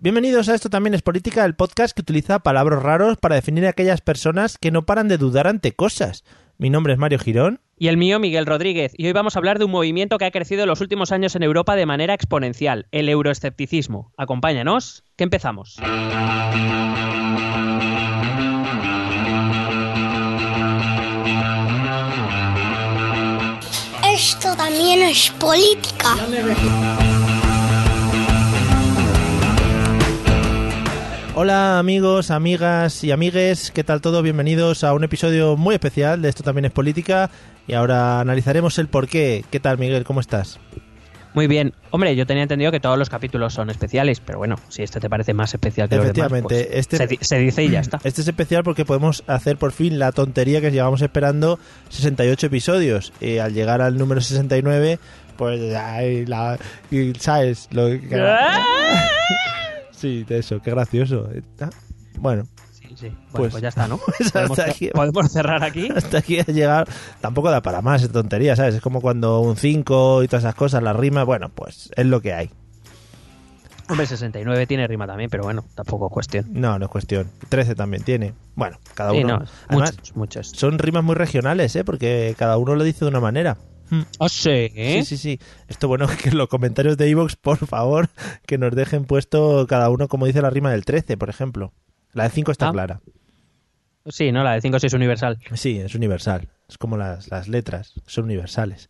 Bienvenidos a Esto también es política, el podcast que utiliza palabras raros para definir a aquellas personas que no paran de dudar ante cosas. Mi nombre es Mario Girón. Y el mío, Miguel Rodríguez. Y hoy vamos a hablar de un movimiento que ha crecido en los últimos años en Europa de manera exponencial, el euroescepticismo. Acompáñanos, que empezamos. Esto también es política. Hola amigos, amigas y amigues, ¿qué tal todo? Bienvenidos a un episodio muy especial de Esto también es política y ahora analizaremos el porqué. ¿Qué tal Miguel? ¿Cómo estás? Muy bien. Hombre, yo tenía entendido que todos los capítulos son especiales, pero bueno, si este te parece más especial que los demás, Efectivamente, pues este- se, di- se dice y ya está. Este es especial porque podemos hacer por fin la tontería que llevamos esperando 68 episodios y al llegar al número 69 pues ay, la, y, sabes lo que- sí de eso qué gracioso Ah, bueno Sí, sí. Bueno, Pues- pues, ya está, ¿no? pues ¿Podemos, hasta aquí. podemos cerrar aquí. hasta aquí ha llegado tampoco da para más es tontería sabes es como cuando un 5 y todas esas cosas las rimas bueno pues es lo que hay Hombre, 69 tiene rima también, pero bueno, tampoco es cuestión. no no es cuestión 13 también tiene bueno cada Sí, uno no, además muchos, muchos. son rimas muy regionales eh porque cada uno lo dice de una manera. ¿Oh, sí? Sí, sí, sí. Esto bueno que los comentarios de Evox, por favor, que nos dejen puesto cada uno como dice la rima del 13, por ejemplo. La de 5 está Ah. clara. Sí, ¿no? La de 5 sí es universal. Sí, es universal. Es como las, las letras, son universales.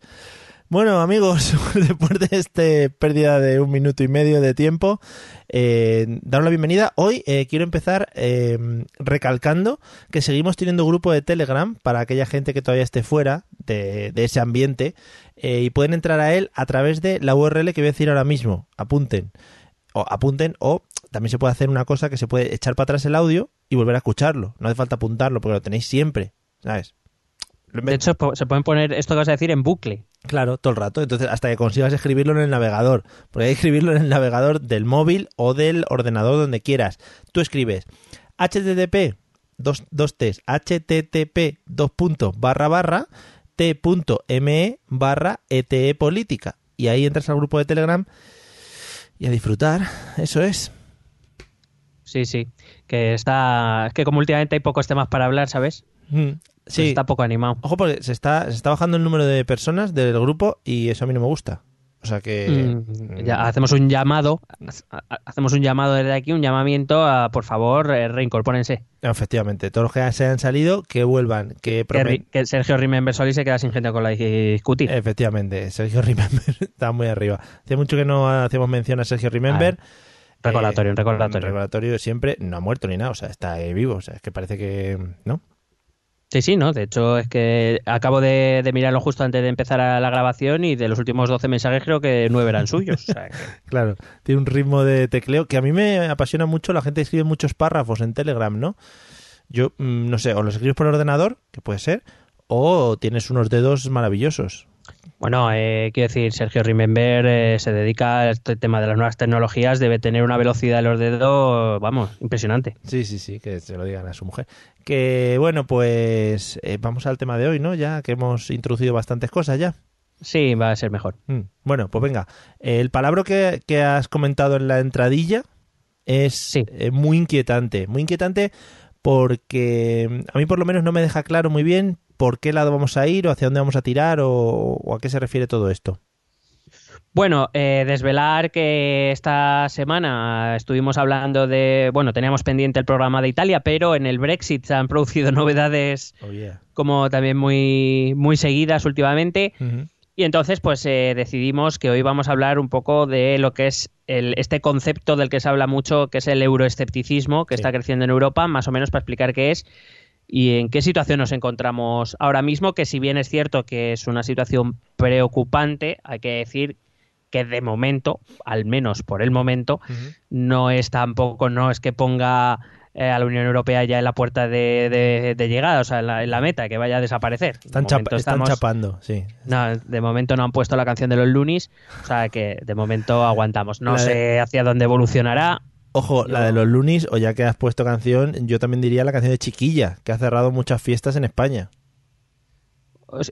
Bueno, amigos, después de esta pérdida de un minuto y medio de tiempo, eh, daros la bienvenida. Hoy eh, quiero empezar eh, recalcando que seguimos teniendo grupo de Telegram para aquella gente que todavía esté fuera de, de ese ambiente eh, y pueden entrar a él a través de la URL que voy a decir ahora mismo. Apunten. O apunten o también se puede hacer una cosa que se puede echar para atrás el audio y volver a escucharlo. No hace falta apuntarlo porque lo tenéis siempre. ¿Sabes? De hecho, se pueden poner esto que vas a decir en bucle. Claro, todo el rato. Entonces, hasta que consigas escribirlo en el navegador. Porque hay que escribirlo en el navegador del móvil o del ordenador donde quieras. Tú escribes http dos, dos T's, http dos puntos barra barra t.me barra ete política. Y ahí entras al grupo de Telegram y a disfrutar. Eso es. Sí, sí. Que está. Es que como últimamente hay pocos temas para hablar, ¿sabes? Mm, Pues Sí. está poco animado. Ojo, porque se está, se está bajando el número de personas del grupo y eso a mí no me gusta. O sea que. Mm, ya hacemos un llamado. ha- ha- Hacemos un llamado desde aquí, un llamamiento a, por favor, eh, reincorpórense. Efectivamente, todos los que se han salido, que vuelvan, que promen- Sergio Remember Soli se queda sin gente con la que discutir. Efectivamente, Sergio Remember está muy arriba. Hace mucho que no hacíamos mención a Sergio Remember. recordatorio, Eh, un recordatorio. un recordatorio siempre, no ha muerto ni nada, o sea, está vivo, o sea, es que parece que. ¿No? Sí, sí, ¿no? De hecho, es que acabo de, mirarlo justo antes de empezar a la grabación y de los últimos 12 mensajes creo que 9 eran suyos. Claro, tiene un ritmo de tecleo que a mí me apasiona mucho. La gente escribe muchos párrafos en Telegram, ¿no? Yo, mm, no sé, o los escribes por ordenador, que puede ser, o tienes unos dedos maravillosos. Bueno, eh, quiero decir, Sergio Remember eh, se dedica a este tema de las nuevas tecnologías, debe tener una velocidad de los dedos, vamos, impresionante. Sí, sí, sí, que se lo digan a su mujer. Que bueno, pues eh, vamos al tema de hoy, ¿no? Ya que hemos introducido bastantes cosas ya. Sí, va a ser mejor. Mm, Bueno, pues venga. El palabra que, que has comentado en la entradilla es Sí. eh, muy inquietante. Muy inquietante porque mm, a mí por lo menos no me deja claro muy bien por qué lado vamos a ir o hacia dónde vamos a tirar o, o a qué se refiere todo esto. Bueno, eh, desvelar que esta semana estuvimos hablando de, bueno, teníamos pendiente el programa de Italia, pero en el Brexit se han producido novedades Oh, yeah. como también muy, muy seguidas últimamente. Y entonces, pues eh, decidimos que hoy vamos a hablar un poco de lo que es el, este concepto del que se habla mucho, que es el euroescepticismo, que Sí. está creciendo en Europa, más o menos para explicar qué es y en qué situación nos encontramos ahora mismo, que si bien es cierto que es una situación preocupante, hay que decir que de momento, al menos por el momento, no es tampoco, no es que ponga eh, a la Unión Europea ya en la puerta de, de- de llegada, o sea, en la, en la meta, que vaya a desaparecer. De Están, chapa- están chapando, sí. no, de momento no han puesto la canción de los Lunis, o sea que de momento aguantamos. No La de- sé hacia dónde evolucionará. Ojo, la de los Lunis, o ya que has puesto canción, yo también diría la canción de Chiquilla, que ha cerrado muchas fiestas en España.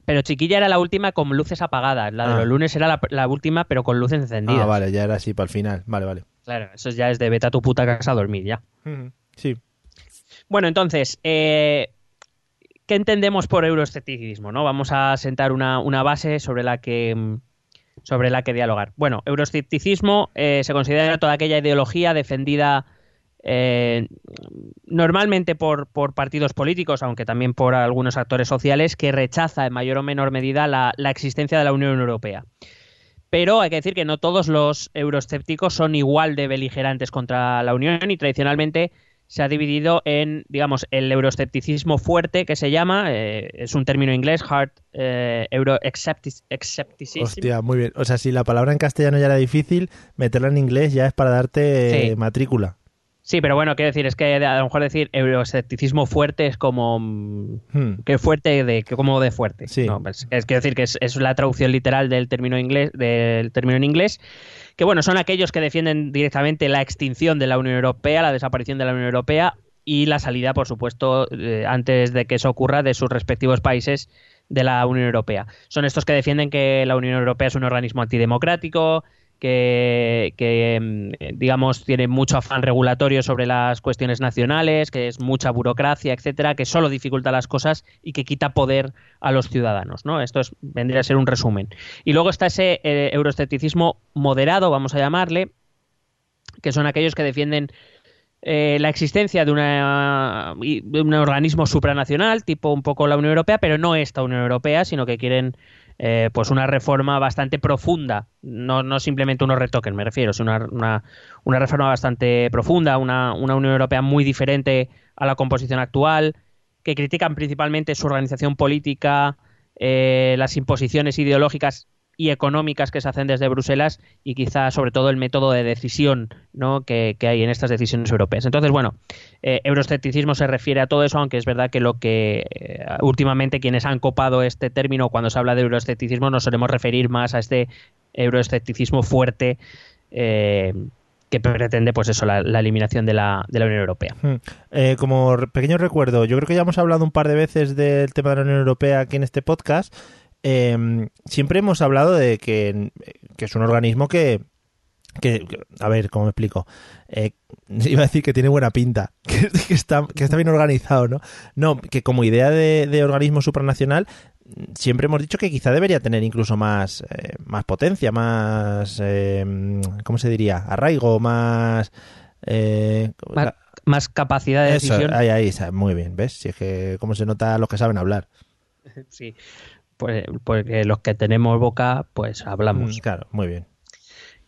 Pero Chiquilla era la última con luces apagadas. La de Ah. los lunes era la, la última, pero con luces encendidas. Ah, vale, ya era así para el final. Vale, vale. Claro, eso ya es de vete a tu puta casa a dormir ya. Sí. Bueno, entonces, eh, ¿qué entendemos por euroescepticismo? ¿no? Vamos a sentar una, una base sobre la que mm, sobre la que dialogar. Bueno, euroescepticismo eh, se considera toda aquella ideología defendida eh, normalmente por, por partidos políticos, aunque también por algunos actores sociales, que rechaza en mayor o menor medida la, la existencia de la Unión Europea. Pero hay que decir que no todos los euroescépticos son igual de beligerantes contra la Unión y tradicionalmente se ha dividido en, digamos, el euroescepticismo fuerte que se llama, eh, es un término inglés, hard eh, euroescepticism. Hostia, muy bien. O sea, si la palabra en castellano ya era difícil, meterla en inglés ya es para darte Sí. eh, matrícula. Sí, pero bueno, quiero decir, es que a lo mejor decir euroescepticismo fuerte es como... mm, Hmm. que fuerte de que como de fuerte Sí. No, pues, es quiero decir que es, es la traducción literal del término inglés del término en inglés que bueno son aquellos que defienden directamente la extinción de la Unión Europea la desaparición de la Unión Europea y la salida por supuesto eh, antes de que eso ocurra de sus respectivos países de la Unión Europea. Son estos que defienden que la Unión Europea es un organismo antidemocrático que, que, mm, digamos tiene mucho afán regulatorio sobre las cuestiones nacionales, que es mucha burocracia, etcétera, que solo dificulta las cosas y que quita poder a los ciudadanos, ¿no? Esto es, vendría a ser un resumen. Y luego está ese eh, euroescepticismo moderado, vamos a llamarle, que son aquellos que defienden eh, la existencia de, una, de un organismo supranacional, tipo un poco la Unión Europea, pero no esta Unión Europea, sino que quieren eh, pues una reforma bastante profunda, no, no simplemente unos retoques, me refiero, sino una, una, una reforma bastante profunda, una, una Unión Europea muy diferente a la composición actual, que critican principalmente su organización política, eh, las imposiciones ideológicas y económicas que se hacen desde Bruselas y quizá sobre todo el método de decisión ¿no? que, que hay en estas decisiones europeas. Entonces, bueno, eh, euroescepticismo se refiere a todo eso, aunque es verdad que lo que eh, últimamente quienes han copado este término cuando se habla de euroescepticismo nos solemos referir más a este euroescepticismo fuerte eh, que pretende, pues eso, la, la eliminación de la, de la Unión Europea. Hmm. Eh, como pequeño recuerdo, yo creo que ya hemos hablado un par de veces del tema de la Unión Europea aquí en este podcast. Eh, siempre hemos hablado de que, que es un organismo que, que, a ver, ¿cómo me explico? Eh, iba a decir que tiene buena pinta, que, que está, que está bien organizado, ¿no? No, que como idea de, de organismo supranacional, siempre hemos dicho que quizá debería tener incluso más, eh, más potencia, más, eh, ¿cómo se diría? Arraigo, más... Eh, Más, más capacidad de eso, decisión. ahí, ahí, muy bien, ¿ves? Si es que cómo se nota los que saben hablar. Sí. Pues, porque los que tenemos boca, pues hablamos. Mm, Claro, muy bien.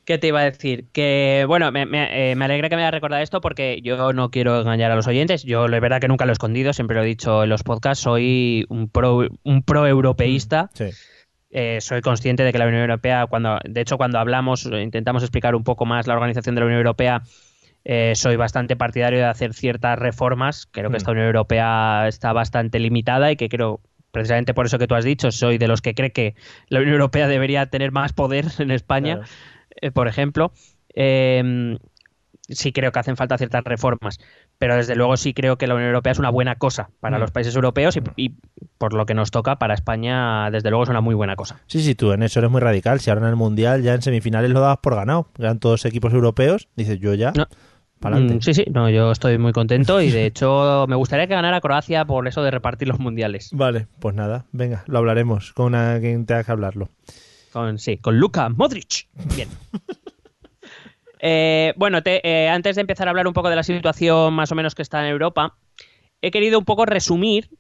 ¿Qué te iba a decir? Que, bueno, me, me, eh, me alegra que me haya recordado esto porque yo no quiero engañar a los oyentes. Yo, es verdad que nunca lo he escondido, siempre lo he dicho en los podcasts, soy un pro, un pro europeísta. Sí. Eh, soy consciente de que la Unión Europea, cuando, de hecho, cuando hablamos, intentamos explicar un poco más la organización de la Unión Europea, eh, soy bastante partidario de hacer ciertas reformas. Creo que Mm. esta Unión Europea está bastante limitada y que creo, precisamente por eso que tú has dicho, soy de los que cree que la Unión Europea debería tener más poder en España, Claro. eh, por ejemplo. Eh, sí creo que hacen falta ciertas reformas, pero desde luego sí creo que la Unión Europea es una buena cosa para Mm. los países europeos y, y por lo que nos toca para España, desde luego es una muy buena cosa. Sí, sí, tú en eso eres muy radical. Si ahora en el Mundial ya en semifinales lo dabas por ganado. Eran todos equipos europeos. Dices, yo ya, No. Mm, sí, sí, no, yo estoy muy contento y de hecho me gustaría que ganara Croacia por eso de repartir los mundiales. Vale, pues nada, venga, lo hablaremos con quien tenga que hablarlo. Con, sí, con Luka Modric. Bien. Eh, bueno, te- eh, antes de empezar a hablar un poco de la situación más o menos que está en Europa, he querido un poco resumir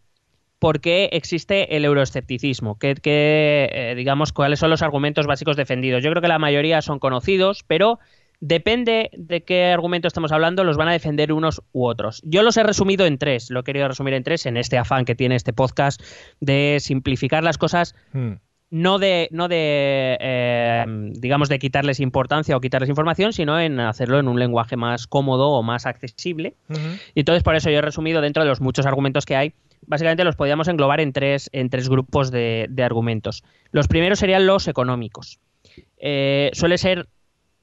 por qué existe el euroescepticismo, que, que, eh, digamos cuáles son los argumentos básicos defendidos. Yo creo que la mayoría son conocidos, pero depende de qué argumento estamos hablando, los van a defender unos u otros. Yo los he resumido en tres, lo he querido resumir en tres, en este afán que tiene este podcast de simplificar las cosas Hmm. no de, no de eh, digamos, de quitarles importancia o quitarles información, sino en hacerlo en un lenguaje más cómodo o más accesible. Y entonces, por eso yo he resumido dentro de los muchos argumentos que hay, básicamente los podríamos englobar en tres, en tres grupos de, de argumentos. Los primeros serían los económicos. Eh, suele ser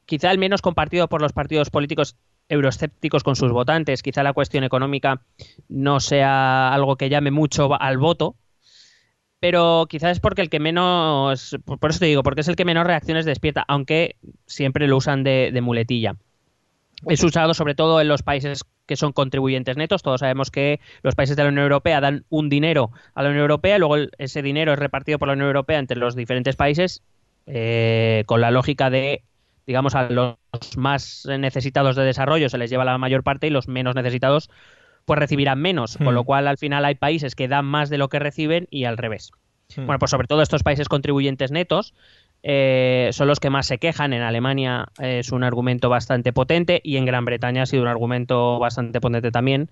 quizá el menos compartido por los partidos políticos euroescépticos con sus votantes. Quizá la cuestión económica no sea algo que llame mucho al voto, pero quizás es porque el que menos, por eso te digo, porque es el que menos reacciones despierta, aunque siempre lo usan de, muletilla. Es usado sobre todo en los países que son contribuyentes netos. Todos sabemos que los países de la Unión Europea dan un dinero a la Unión Europea, luego ese dinero es repartido por la Unión Europea entre los diferentes países eh, con la lógica de, digamos, a los más necesitados de desarrollo se les lleva la mayor parte y los menos necesitados pues recibirán menos, con Hmm. lo cual al final hay países que dan más de lo que reciben y al revés. Hmm. Bueno, pues sobre todo estos países contribuyentes netos eh, son los que más se quejan. En Alemania eh, es un argumento bastante potente y en Gran Bretaña ha sido un argumento bastante potente también.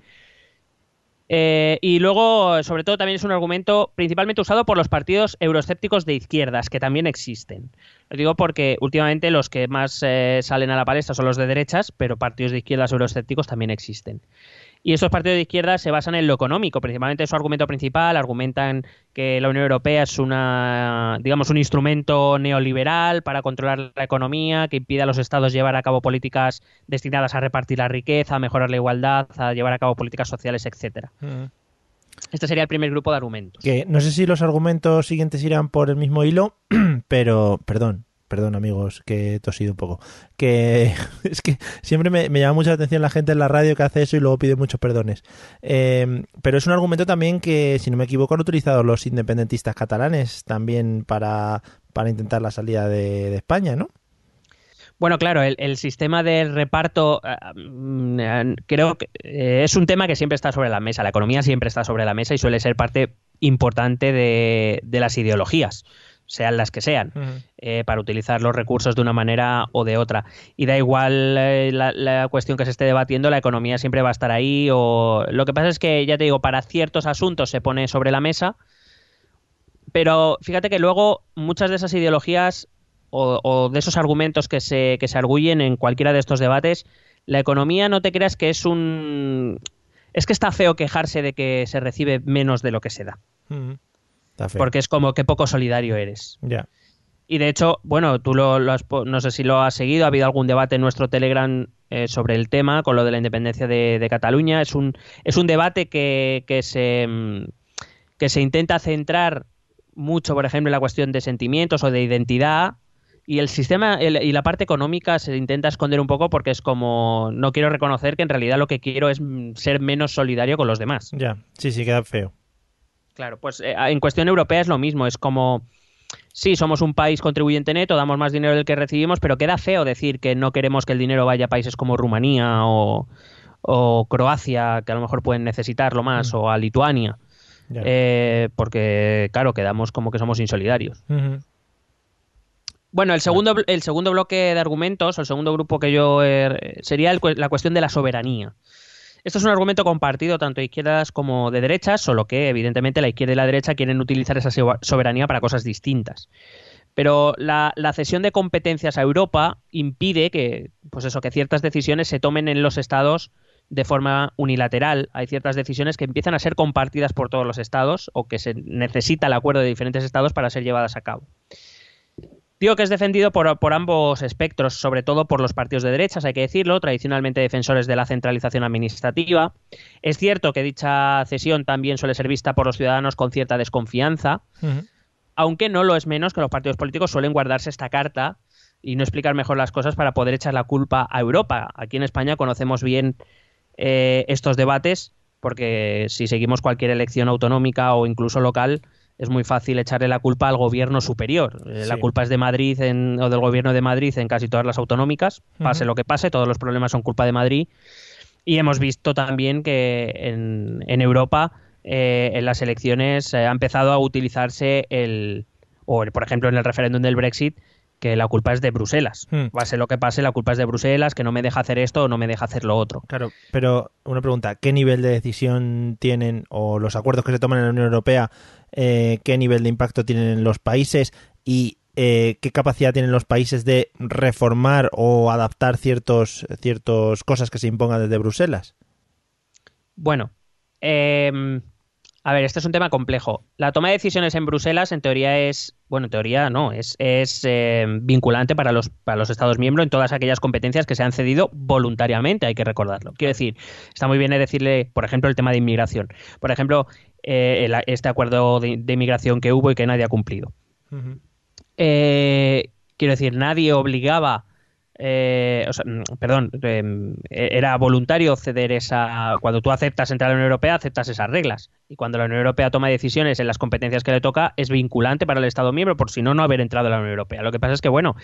Eh, y luego, sobre todo, también es un argumento principalmente usado por los partidos euroescépticos de izquierdas, que también existen. Digo porque últimamente los que más eh, salen a la palestra son los de derechas, pero partidos de izquierdas euroescépticos también existen. Y estos partidos de izquierda se basan en lo económico, principalmente su argumento principal, argumentan que la Unión Europea es una, digamos, un instrumento neoliberal para controlar la economía, que impide a los estados llevar a cabo políticas destinadas a repartir la riqueza, a mejorar la igualdad, a llevar a cabo políticas sociales, etcétera. Hmm. Este sería el primer grupo de argumentos. No sé si los argumentos siguientes irán por el mismo hilo, pero, perdón, perdón amigos, que he tosido un poco. Que es que siempre me, me llama mucha atención la gente en la radio que hace eso y luego pide muchos perdones. Eh, pero es un argumento también que, si no me equivoco, han utilizado los independentistas catalanes también para, para intentar la salida de España, ¿no? Bueno, claro, el, el sistema de reparto eh, mm, eh, creo que eh, es un tema que siempre está sobre la mesa. La economía siempre está sobre la mesa y suele ser parte importante de, de las ideologías, sean las que sean, eh, para utilizar los recursos de una manera o de otra. Y da igual eh, la, la cuestión que se esté debatiendo, la economía siempre va a estar ahí. O... Lo que pasa es que, ya te digo, para ciertos asuntos se pone sobre la mesa, pero fíjate que luego muchas de esas ideologías o, o de esos argumentos que se, que se arguyen en cualquiera de estos debates, la economía no te creas que es un... Es que está feo quejarse de que se recibe menos de lo que se da, Está feo. porque es como que poco solidario eres. Ya. Y de hecho, bueno, tú lo, lo has no sé si lo has seguido, ha habido algún debate en nuestro Telegram eh, sobre el tema, con lo de la independencia de, de Cataluña. Es un, es un debate que, que, se, mm, que se intenta centrar mucho, por ejemplo, en la cuestión de sentimientos o de identidad. Y el sistema el- y la parte económica se intenta esconder un poco porque es como no quiero reconocer que en realidad lo que quiero es mm, ser menos solidario con los demás. Ya, sí, sí, queda feo. Claro, pues eh, en cuestión europea es lo mismo, es como, sí, somos un país contribuyente neto, damos más dinero del que recibimos, pero queda feo decir que no queremos que el dinero vaya a países como Rumanía o, o Croacia, que a lo mejor pueden necesitarlo más, o a Lituania, eh, porque, claro, quedamos como que somos insolidarios. Ujú. Bueno, el segundo, el segundo bloque de argumentos, o el segundo grupo que yo eh, sería la cuestión de la soberanía. Esto es un argumento compartido tanto de izquierdas como de derechas, solo que evidentemente la izquierda y la derecha quieren utilizar esa so- soberanía para cosas distintas. Pero la, la, cesión de competencias a Europa impide que, pues eso, que ciertas decisiones se tomen en los estados de forma unilateral. Hay ciertas decisiones que empiezan a ser compartidas por todos los estados o que se necesita el acuerdo de diferentes estados para ser llevadas a cabo. Digo que es defendido por, por, ambos espectros, sobre todo por los partidos de derechas, hay que decirlo, tradicionalmente defensores de la centralización administrativa. Es cierto que dicha cesión también suele ser vista por los ciudadanos con cierta desconfianza, uh -huh. aunque no lo es menos que los partidos políticos suelen guardarse esta carta y no explicar mejor las cosas para poder echar la culpa a Europa. Aquí en España conocemos bien eh, estos debates porque si seguimos cualquier elección autonómica o incluso local, es muy fácil echarle la culpa al gobierno superior. Sí. La culpa es de Madrid en, o del gobierno de Madrid en casi todas las autonómicas, pase uh -huh. lo que pase, todos los problemas son culpa de Madrid. Y hemos visto también que en, en Europa, eh, en las elecciones, eh, ha empezado a utilizarse el, o el, por ejemplo en el referéndum del Brexit, que la culpa es de Bruselas. Hmm. Pase lo que pase, la culpa es de Bruselas, que no me deja hacer esto o no me deja hacer lo otro. Claro, pero una pregunta, ¿qué nivel de decisión tienen o los acuerdos que se toman en la Unión Europea, eh, qué nivel de impacto tienen en los países y eh, qué capacidad tienen los países de reformar o adaptar ciertos, ciertos cosas que se impongan desde Bruselas? Bueno, eh, a ver, este es un tema complejo. La toma de decisiones en Bruselas, en teoría, es. Bueno, en teoría no, es, es eh, vinculante para los, para los Estados miembros en todas aquellas competencias que se han cedido voluntariamente, hay que recordarlo. Quiero decir, está muy bien decirle, por ejemplo, el tema de inmigración. Por ejemplo, eh, el, este acuerdo de, de, inmigración que hubo y que nadie ha cumplido. Uh -huh. eh, quiero decir, nadie obligaba eh, o sea, perdón, eh, era voluntario ceder esa. Cuando tú aceptas entrar a la Unión Europea, aceptas esas reglas. Y cuando la Unión Europea toma decisiones en las competencias que le toca, es vinculante para el Estado miembro, por si no, no haber entrado a la Unión Europea. Lo que pasa es que, bueno,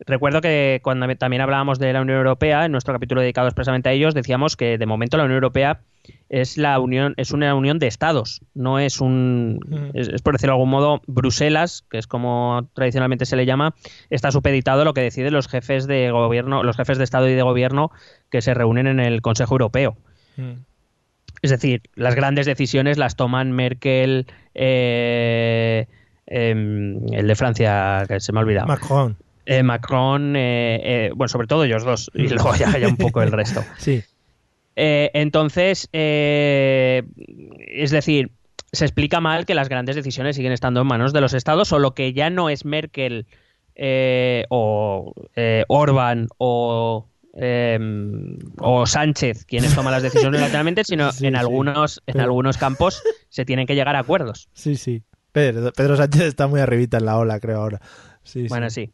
recuerdo que cuando también hablábamos de la Unión Europea, en nuestro capítulo dedicado expresamente a ellos, decíamos que de momento la Unión Europea es la unión es una unión de estados no es un es, es, por decirlo de algún modo Bruselas que es como tradicionalmente se le llama está supeditado a lo que deciden los jefes de gobierno los jefes de estado y de gobierno que se reúnen en el Consejo Europeo. Mm. es decir las grandes decisiones las toman Merkel eh, eh, el de Francia que se me ha olvidado. Macron eh, Macron bueno sobre todo ellos dos y luego ya, ya un poco el resto sí eh, entonces, eh, es decir, se explica mal que las grandes decisiones siguen estando en manos de los estados, o lo que ya no es Merkel eh, o Orban o, o Sánchez quienes toman las decisiones lateralmente, sino sí, en algunos, sí. en algunos campos se tienen que llegar a acuerdos. Sí, sí. Pedro, Pedro Sánchez está muy arribita en la ola, creo ahora. Sí, bueno, sí.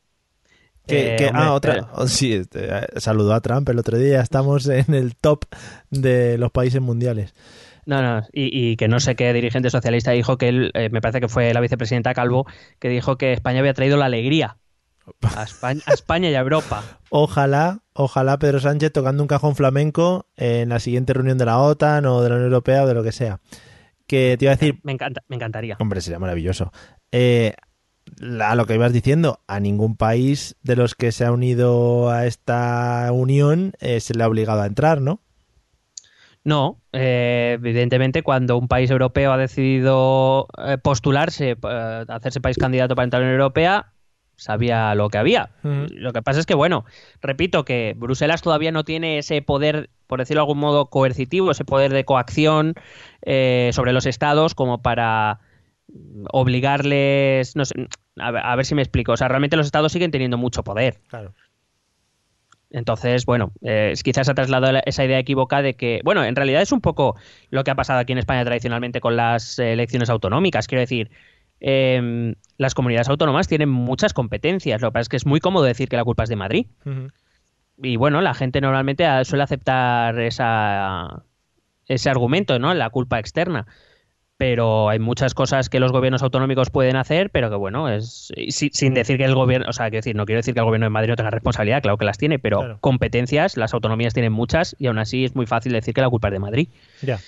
Que, que, eh, hombre, ah, otra. Eh, sí, este, saludó a Trump el otro día. Estamos en el top de los países mundiales. No, no, y, y, que no sé qué dirigente socialista dijo que él, eh, me parece que fue la vicepresidenta Calvo, que dijo que España había traído la alegría a España, a España y a Europa. Ojalá, ojalá Pedro Sánchez tocando un cajón flamenco en la siguiente reunión de la OTAN o de la Unión Europea o de lo que sea. Que te iba a decir. Me, encanta, me encantaría. Hombre, sería maravilloso. Eh, a lo que ibas diciendo, a ningún país de los que se ha unido a esta unión eh, se le ha obligado a entrar, ¿no? No, eh, evidentemente cuando un país europeo ha decidido eh, postularse, eh, hacerse país candidato para entrar en la Unión Europea, sabía lo que había. -huh. Lo que pasa es que, bueno, repito que Bruselas todavía no tiene ese poder, por decirlo de algún modo, coercitivo, ese poder de coacción sobre los estados como para obligarles, no sé, a ver, a ver, si me explico. O sea, realmente los estados siguen teniendo mucho poder. Claro. Entonces, bueno, eh, quizás ha trasladado esa idea equivocada de que, bueno, en realidad es un poco lo que ha pasado aquí en España tradicionalmente con las elecciones autonómicas. Quiero decir, eh, las comunidades autónomas tienen muchas competencias. Lo que pasa es que es muy cómodo decir que la culpa es de Madrid. Uh -huh. Y bueno, la gente normalmente suele aceptar esa, ese argumento, ¿no? La culpa externa pero hay muchas cosas que los gobiernos autonómicos pueden hacer, pero que bueno, es sin decir que el gobierno, o sea, quiero decir, no quiero decir que el gobierno de Madrid no tenga responsabilidad, claro que las tiene, pero claro. competencias, las autonomías tienen muchas y aún así es muy fácil decir que la culpa es de Madrid. Ya.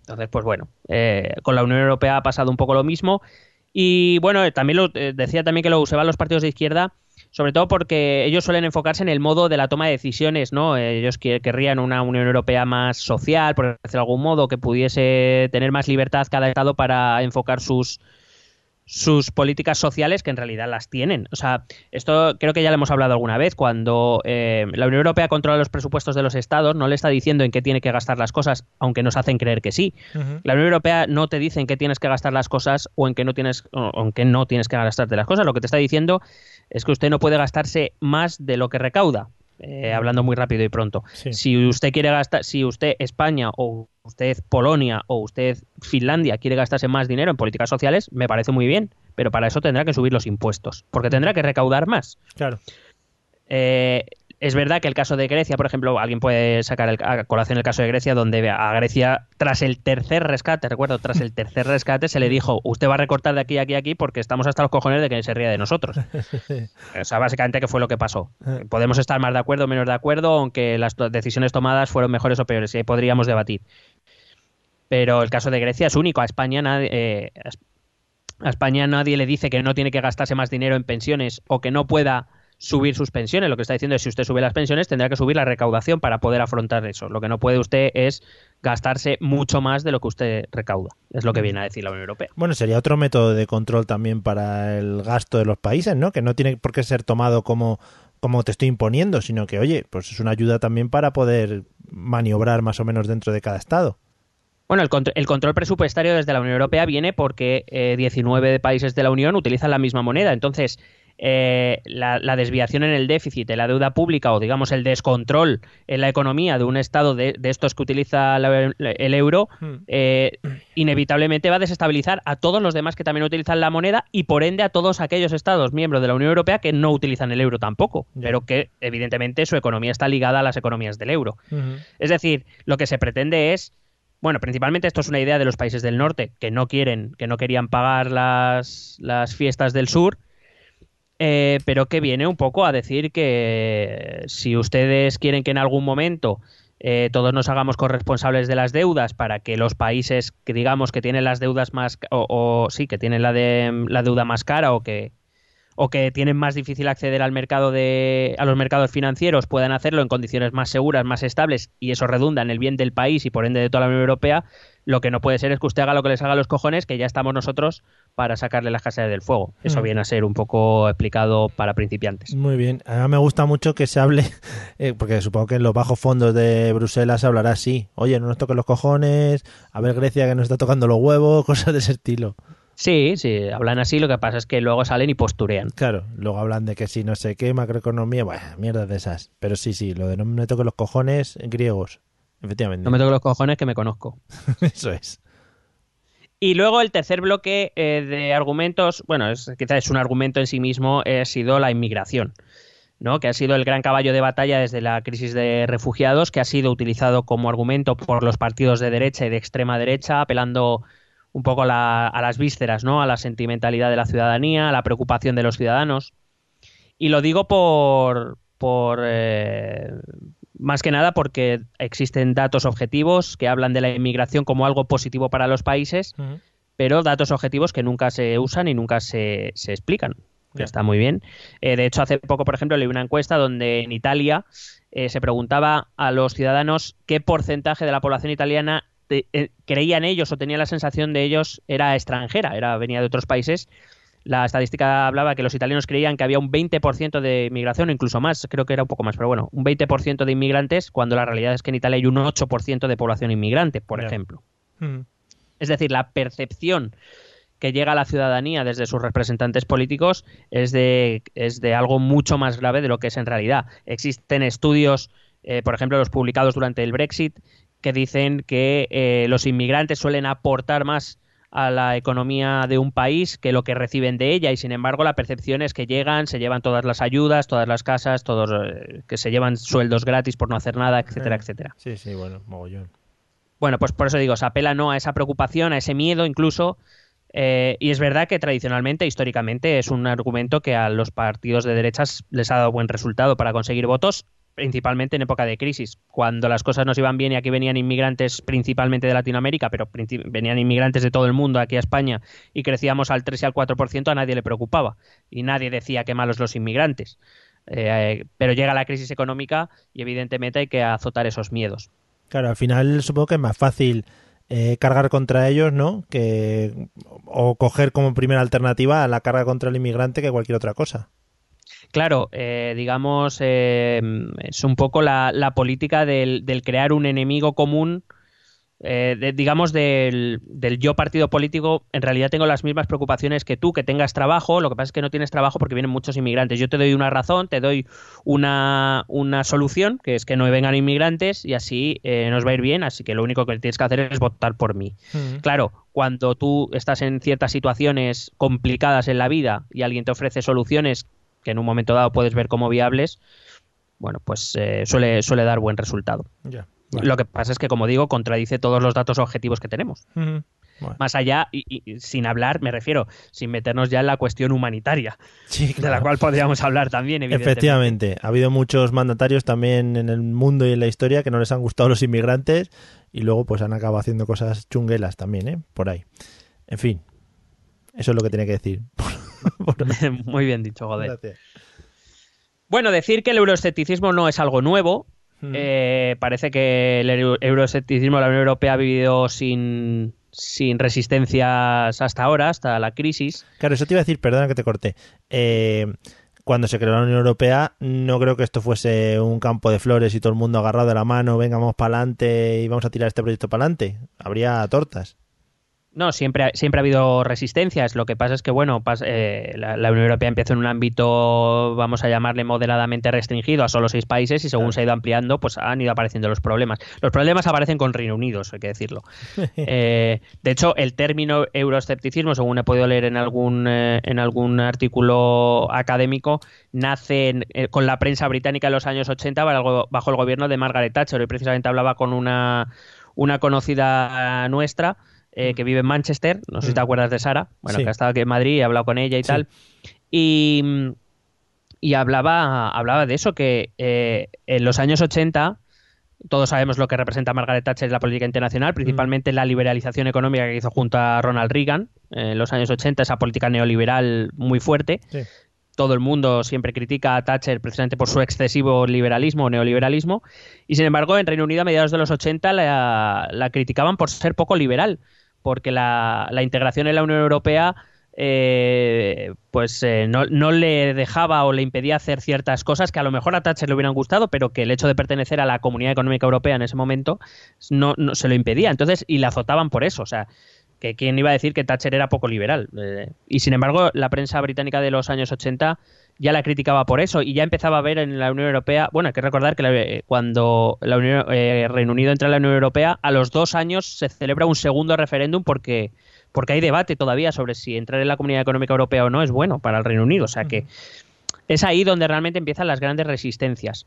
Entonces, pues bueno, eh, con la Unión Europea ha pasado un poco lo mismo y bueno, también lo, eh, decía también que lo usaban los partidos de izquierda sobre todo porque ellos suelen enfocarse en el modo de la toma de decisiones, ¿no? Ellos querrían una Unión Europea más social, por decirlo de algún modo, que pudiese tener más libertad cada Estado para enfocar sus, sus políticas sociales que en realidad las tienen. O sea, esto creo que ya lo hemos hablado alguna vez. Cuando eh, la Unión Europea controla los presupuestos de los estados, no le está diciendo en qué tiene que gastar las cosas, aunque nos hacen creer que sí. La Unión Europea no te dice en qué tienes que gastar las cosas o en qué no tienes, o en qué no tienes que gastarte las cosas. Lo que te está diciendo es que usted no puede gastarse más de lo que recauda. Eh, hablando muy rápido y pronto. Sí. Si usted quiere gastar, si usted España o usted Polonia o usted Finlandia quiere gastarse más dinero en políticas sociales, me parece muy bien, pero para eso tendrá que subir los impuestos, porque tendrá que recaudar más. Claro. Eh, es verdad que el caso de Grecia, por ejemplo, alguien puede sacar el, a colación el caso de Grecia, donde a Grecia, tras el tercer rescate, recuerdo, tras el tercer rescate, se le dijo, usted va a recortar de aquí, aquí, aquí, porque estamos hasta los cojones de que se ría de nosotros. o sea, básicamente que fue lo que pasó. Podemos estar más de acuerdo o menos de acuerdo, aunque las decisiones tomadas fueron mejores o peores, y ahí podríamos debatir. Pero el caso de Grecia es único. A España nadie, eh, a España nadie le dice que no tiene que gastarse más dinero en pensiones o que no pueda subir sus pensiones. Lo que está diciendo es si usted sube las pensiones tendrá que subir la recaudación para poder afrontar eso. Lo que no puede usted es gastarse mucho más de lo que usted recauda. Es lo que viene a decir la Unión Europea. Bueno, sería otro método de control también para el gasto de los países, ¿no? Que no tiene por qué ser tomado como, como te estoy imponiendo, sino que, oye, pues es una ayuda también para poder maniobrar más o menos dentro de cada estado. Bueno, el, contr- el control presupuestario desde la Unión Europea viene porque eh, 19 países de la Unión utilizan la misma moneda. Entonces, eh, la, la desviación en el déficit de la deuda pública o, digamos, el descontrol en la economía de un Estado de, de estos que utiliza la- el euro, eh, inevitablemente va a desestabilizar a todos los demás que también utilizan la moneda y, por ende, a todos aquellos Estados miembros de la Unión Europea que no utilizan el euro tampoco, pero que, evidentemente, su economía está ligada a las economías del euro. Es decir, lo que se pretende es, bueno, principalmente esto es una idea de los países del norte que no quieren, que no querían pagar las, las fiestas del sur, eh, pero que viene un poco a decir que si ustedes quieren que en algún momento eh, todos nos hagamos corresponsables de las deudas para que los países que digamos que tienen las deudas más o sí que tienen la de la deuda más cara o que o que tienen más difícil acceder al mercado de a los mercados financieros puedan hacerlo en condiciones más seguras, más estables y eso redunda en el bien del país y por ende de toda la Unión Europea, lo que no puede ser es que usted haga lo que les haga a los cojones, que ya estamos nosotros para sacarle las casas del fuego. Eso Mm. viene a ser un poco explicado para principiantes. Muy bien. A mí me gusta mucho que se hable, eh, porque supongo que en los bajos fondos de Bruselas se hablará así. Oye, no nos toquen los cojones, a ver Grecia que nos está tocando los huevos, cosas de ese estilo. Sí, sí, hablan así, lo que pasa es que luego salen y posturean. Claro, luego hablan de que si no sé qué, macroeconomía, bueno, mierdas de esas. Pero sí, sí, lo de no me toquen los cojones, griegos. Efectivamente. No me toco los cojones que me conozco. Eso es. Y luego el tercer bloque eh, de argumentos, bueno, es, quizás es un argumento en sí mismo, eh, ha sido la inmigración, ¿no? que ha sido el gran caballo de batalla desde la crisis de refugiados, que ha sido utilizado como argumento por los partidos de derecha y de extrema derecha, apelando un poco a, la- a las vísceras, ¿no? a la sentimentalidad de la ciudadanía, a la preocupación de los ciudadanos. Y lo digo por, por eh, más que nada porque existen datos objetivos que hablan de la inmigración como algo positivo para los países, pero datos objetivos que nunca se usan y nunca se, se explican. Que está muy bien. Eh, de hecho, hace poco, por ejemplo, leí una encuesta donde en Italia eh, se preguntaba a los ciudadanos qué porcentaje de la población italiana te- eh, creían ellos o tenían la sensación de ellos era extranjera, era venía de otros países. La estadística hablaba que los italianos creían que había un 20% de inmigración, o incluso más, creo que era un poco más, pero bueno, un 20% de inmigrantes, cuando la realidad es que en Italia hay un 8% de población inmigrante, por ejemplo. Es decir, la percepción que llega a la ciudadanía desde sus representantes políticos es de, es de algo mucho más grave de lo que es en realidad. Existen estudios, eh, por ejemplo, los publicados durante el Brexit, que dicen que eh, los inmigrantes suelen aportar más a la economía de un país que lo que reciben de ella y sin embargo la percepción es que llegan, se llevan todas las ayudas, todas las casas, todos eh, que se llevan sueldos gratis por no hacer nada, etcétera, Eh. etcétera. Sí, sí, bueno, mogollón. Bueno, pues por eso digo, se apela no a esa preocupación, a ese miedo incluso. eh, y es verdad que tradicionalmente, históricamente, es un argumento que a los partidos de derechas les ha dado buen resultado para conseguir votos, principalmente en época de crisis. Cuando las cosas nos iban bien y aquí venían inmigrantes principalmente de Latinoamérica, pero venían inmigrantes de todo el mundo aquí a España y crecíamos al 3 y al 4%, a nadie le preocupaba. Y nadie decía que malos los inmigrantes. Eh, pero llega la crisis económica y evidentemente hay que azotar esos miedos. Claro, al final supongo que es más fácil eh, cargar contra ellos, ¿no? Que, o coger como primera alternativa la carga contra el inmigrante que cualquier otra cosa. Claro, eh, digamos, eh, es un poco la, la política del, del, crear un enemigo común eh, de, digamos, del, del, yo partido político, en realidad tengo las mismas preocupaciones que tú, que tengas trabajo, lo que pasa es que no tienes trabajo porque vienen muchos inmigrantes. Yo te doy una razón, te doy una, una solución, que es que no vengan inmigrantes y así eh, nos va a ir bien, así que lo único que tienes que hacer es votar por mí. Mm. Claro, cuando tú estás en ciertas situaciones complicadas en la vida y alguien te ofrece soluciones que en un momento dado puedes ver como viables, bueno, pues eh, suele, suele dar buen resultado. Yeah. Lo que pasa es que, como digo, contradice todos los datos objetivos que tenemos. Bueno. Más allá, y, y, sin hablar, me refiero, sin meternos ya en la cuestión humanitaria, sí, claro. de la cual podríamos hablar también, Efectivamente, ha habido muchos mandatarios también en el mundo y en la historia que no les han gustado los inmigrantes y luego pues han acabado haciendo cosas chunguelas también, ¿eh? Por ahí. En fin, eso es lo que tenía que decir. Muy bien dicho, joder. Gracias. Bueno, decir que el euroescepticismo no es algo nuevo, eh, parece que el euroescepticismo de la Unión Europea ha vivido sin, sin resistencias hasta ahora, hasta la crisis. Claro, eso te iba a decir, perdona que te corté. Eh, cuando se creó la Unión Europea, no creo que esto fuese un campo de flores y todo el mundo agarrado de la mano, venga, vamos para adelante y vamos a tirar este proyecto para adelante. Habría tortas. No, siempre, siempre ha habido resistencias. Lo que pasa es que, bueno, eh, la, la, Unión Europea empezó en un ámbito, vamos a llamarle moderadamente restringido a solo seis países y según claro. se ha ido ampliando, pues han ido apareciendo los problemas. Los problemas aparecen con Reino Unido, hay que decirlo. eh, de hecho, el término euroescepticismo, según he podido leer en algún, eh, en algún artículo académico, nace en, eh, con la prensa británica en los años 80 bajo, bajo el gobierno de Margaret Thatcher. Y precisamente hablaba con una, una conocida nuestra eh, que vive en Manchester, no sé si te acuerdas de Sara, bueno, sí. que ha estado aquí en Madrid, he hablado con ella y sí. tal, y, y, hablaba, hablaba de eso, que eh, en los años 80, todos sabemos lo que representa Margaret Thatcher en la política internacional, principalmente mm. la liberalización económica que hizo junto a Ronald Reagan eh, en los años 80, esa política neoliberal muy fuerte. Sí todo el mundo siempre critica a Thatcher precisamente por su excesivo liberalismo o neoliberalismo, y sin embargo en Reino Unido a mediados de los 80 la, la criticaban por ser poco liberal, porque la, integración en la Unión Europea eh, pues eh, no, le dejaba o le impedía hacer ciertas cosas que a lo mejor a Thatcher le hubieran gustado, pero que el hecho de pertenecer a la Comunidad Económica Europea en ese momento no, no se lo impedía. Entonces, y la azotaban por eso. O sea, que quién iba a decir que Thatcher era poco liberal. Eh, y sin embargo, la prensa británica de los años 80 ya la criticaba por eso y ya empezaba a ver en la Unión Europea, bueno, hay que recordar que la, eh, cuando la Unión, eh, Reino Unido entra en la Unión Europea, a los dos años se celebra un segundo referéndum porque, porque hay debate todavía sobre si entrar en la Comunidad Económica Europea o no es bueno para el Reino Unido. O sea que es ahí donde realmente empiezan las grandes resistencias.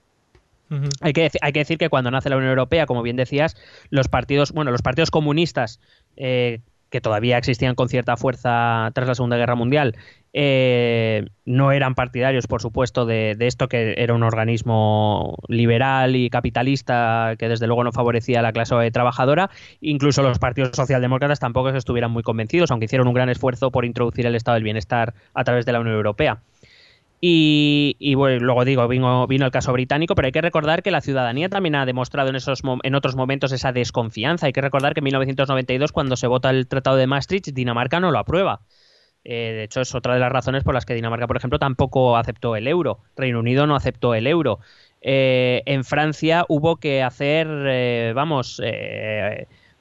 Uh -huh. hay, que, hay, que, decir que cuando nace la Unión Europea, como bien decías, los partidos, bueno, los partidos comunistas eh, que todavía existían con cierta fuerza tras la Segunda Guerra Mundial, eh, no eran partidarios, por supuesto, de, de, esto que era un organismo liberal y capitalista que desde luego no favorecía a la clase trabajadora. Incluso los partidos socialdemócratas tampoco estuvieran muy convencidos, aunque hicieron un gran esfuerzo por introducir el estado del bienestar a través de la Unión Europea. Y, bueno, luego digo, vino, vino, el caso británico, pero hay que recordar que la ciudadanía también ha demostrado en, esos, en otros momentos esa desconfianza. Hay que recordar que en 1992, cuando se vota el Tratado de Maastricht, Dinamarca no lo aprueba. Eh, de hecho, es otra de las razones por las que Dinamarca, por ejemplo, tampoco aceptó el euro. Reino Unido no aceptó el euro. Eh, en Francia hubo que hacer, eh, vamos,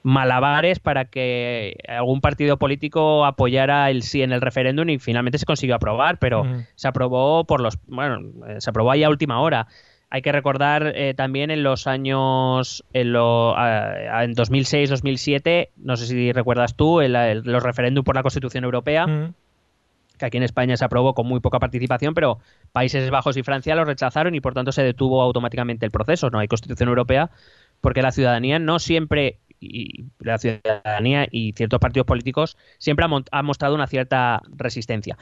malabares para que algún partido político apoyara el sí en el referéndum y finalmente se consiguió aprobar, pero se aprobó por los bueno, se aprobó ahí a última hora. Hay que recordar eh, también en los años en, lo, en 2006-2007, no sé si recuerdas tú, el, el, los referéndums por la Constitución Europea. Que aquí en España se aprobó con muy poca participación, pero Países Bajos y Francia lo rechazaron y por tanto se detuvo automáticamente el proceso. No hay Constitución Europea porque la ciudadanía no siempre y la ciudadanía y ciertos partidos políticos siempre han ha mostrado una cierta resistencia.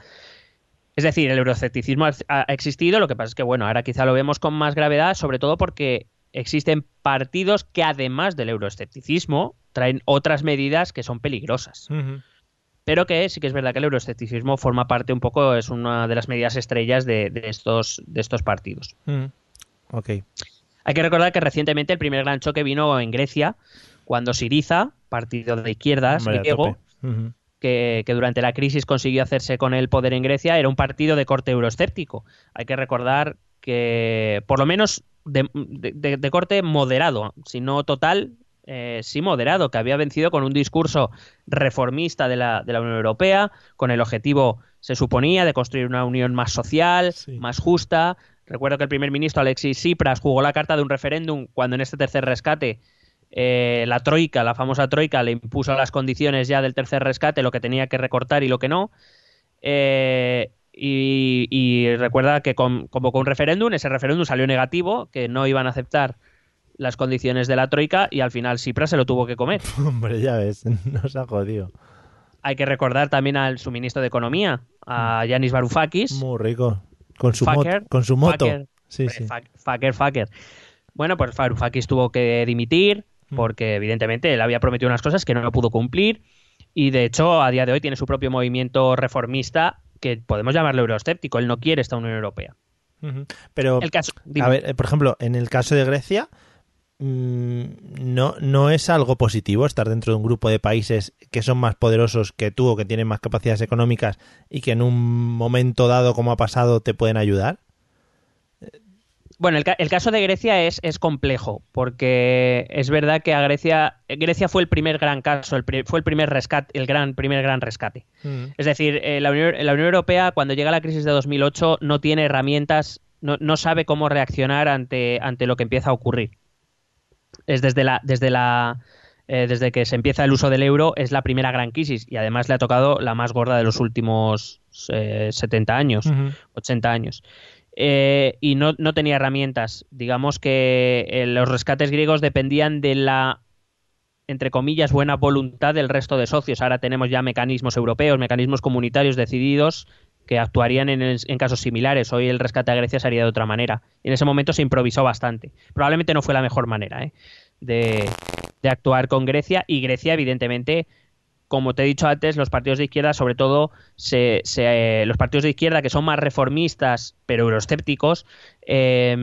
Es decir, el euroescepticismo ha existido, lo que pasa es que, bueno, ahora quizá lo vemos con más gravedad, sobre todo porque existen partidos que, además del euroescepticismo, traen otras medidas que son peligrosas. Uh -huh. Pero que sí que es verdad que el euroescepticismo forma parte un poco, es una de las medidas estrellas de, de estos, de estos partidos. Uh -huh. Ok. Hay que recordar que recientemente el primer gran choque vino en Grecia, cuando Siriza, partido de izquierdas Hombre, griego, que, que durante la crisis consiguió hacerse con el poder en Grecia, era un partido de corte euroescéptico. Hay que recordar que, por lo menos, de, de- de- de corte moderado, si no total, eh, sí moderado, que había vencido con un discurso reformista de la, de la Unión Europea, con el objetivo, se suponía, de construir una unión más social, Sí. más justa. Recuerdo que el primer ministro Alexis Tsipras jugó la carta de un referéndum cuando en este tercer rescate eh, la troika, la famosa troika, le impuso las condiciones ya del tercer rescate, lo que tenía que recortar y lo que no. Eh, y, y recuerda que con- convocó un referéndum, ese referéndum salió negativo, que no iban a aceptar las condiciones de la troika y al final Tsipras se lo tuvo que comer. Hombre, ya ves, nos ha jodido. Hay que recordar también al su ministro de Economía, a Yanis Varoufakis. Muy rico. Con su, Fucker, mot- con su moto. fucker, Sí, sí. fuck- Fucker, fucker. Bueno, pues Varoufakis tuvo que dimitir. Porque evidentemente él había prometido unas cosas que no lo pudo cumplir y de hecho a día de hoy tiene su propio movimiento reformista que podemos llamarlo euroescéptico. Él no quiere esta Unión Europea. Pero, El caso, a ver, eh, por ejemplo, en el caso de Grecia, mm, no, no es algo positivo estar dentro de un grupo de países que son más poderosos que tú o que tienen más capacidades económicas y que en un momento dado, como ha pasado, te pueden ayudar. Bueno, el, ca- el caso de Grecia es, es complejo, porque es verdad que a Grecia, Grecia fue el primer gran caso, el pri- fue el primer rescate, el gran, primer gran rescate. Es decir, eh, la, Unión, la Unión Europea, cuando llega la crisis de 2008, no tiene herramientas, no, no sabe cómo reaccionar ante, ante lo que empieza a ocurrir. Es desde la, desde la, eh, desde que se empieza el uso del euro, es la primera gran crisis y además le ha tocado la más gorda de los últimos eh, 70 años, Ujú. 80 años. Eh, y no, no tenía herramientas. Digamos que eh, los rescates griegos dependían de la entre comillas, buena voluntad del resto de socios. Ahora tenemos ya mecanismos europeos, mecanismos comunitarios decididos que actuarían en, en casos similares. Hoy el rescate a Grecia sería de otra manera. En ese momento se improvisó bastante. Probablemente no fue la mejor manera ¿eh? de, de actuar con Grecia. Y Grecia, evidentemente, como te he dicho antes, los partidos de izquierda, sobre todo se, se, eh, los partidos de izquierda que son más reformistas pero euroescépticos, eh,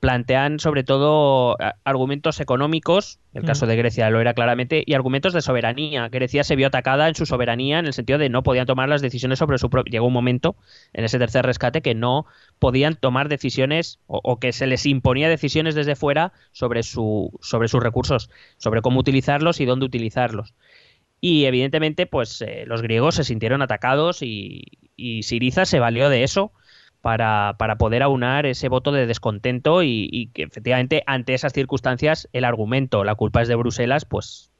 plantean sobre todo argumentos económicos, el caso de Grecia lo era claramente, y argumentos de soberanía. Grecia se vio atacada en su soberanía en el sentido de no podían tomar las decisiones sobre su propio... Llegó un momento en ese tercer rescate que no podían tomar decisiones o, o que se les imponía decisiones desde fuera sobre, su, sobre sus recursos, sobre cómo utilizarlos y dónde utilizarlos. Y evidentemente, pues eh, los griegos se sintieron atacados y, y Siriza se valió de eso para, para poder aunar ese voto de descontento y, y que efectivamente ante esas circunstancias el argumento la culpa es de Bruselas pues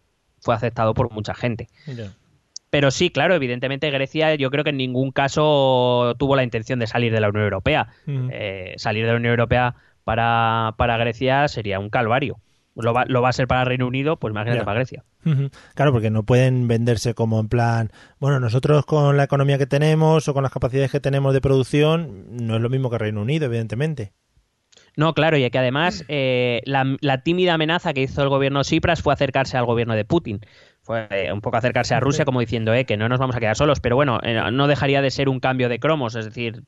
fue aceptado por mucha gente. Pero sí, claro, evidentemente Grecia yo creo que en ningún caso tuvo la intención de salir de la Unión Europea. Eh, salir de la Unión Europea para, para Grecia sería un calvario. Lo va, lo va a ser para Reino Unido, pues más grande Ya. para Grecia. Claro, porque no pueden venderse como en plan, bueno, nosotros con la economía que tenemos o con las capacidades que tenemos de producción, no es lo mismo que Reino Unido, evidentemente. No, claro, y que además eh, la, la tímida amenaza que hizo el gobierno Tsipras fue acercarse al gobierno de Putin. Fue eh, un poco acercarse a Rusia como diciendo eh, que no nos vamos a quedar solos, pero bueno, eh, no dejaría de ser un cambio de cromos, es decir,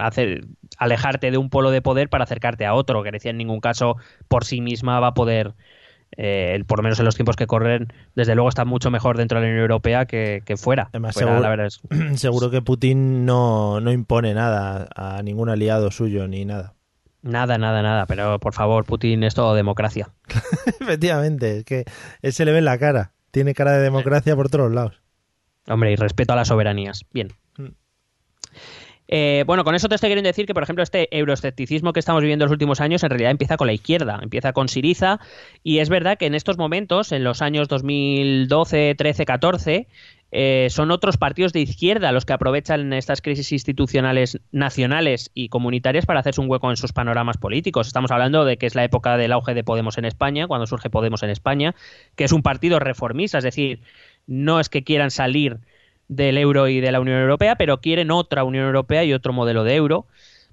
hacer, alejarte de un polo de poder para acercarte a otro. Grecia en ningún caso por sí misma va a poder, eh, por lo menos en los tiempos que corren, desde luego está mucho mejor dentro de la Unión Europea que, que fuera. Además, Fuera, seguro- la verdad es- Seguro que Putin no, no impone nada a ningún aliado suyo ni nada. Nada, nada, nada, pero por favor, Putin es todo democracia. Efectivamente, es que él se le ve en la cara. Tiene cara de democracia por todos lados. Hombre, y respeto a las soberanías. Bien. Eh, bueno, con eso te estoy queriendo decir que, por ejemplo, este euroescepticismo que estamos viviendo en los últimos años en realidad empieza con la izquierda, empieza con Siriza, y es verdad que en estos momentos, en los años 2012, 13, 14, eh, son otros partidos de izquierda los que aprovechan estas crisis institucionales nacionales y comunitarias para hacerse un hueco en sus panoramas políticos. Estamos hablando de que es la época del auge de Podemos en España, cuando surge Podemos en España, que es un partido reformista, es decir, no es que quieran salir del euro y de la Unión Europea, pero quieren otra Unión Europea y otro modelo de euro.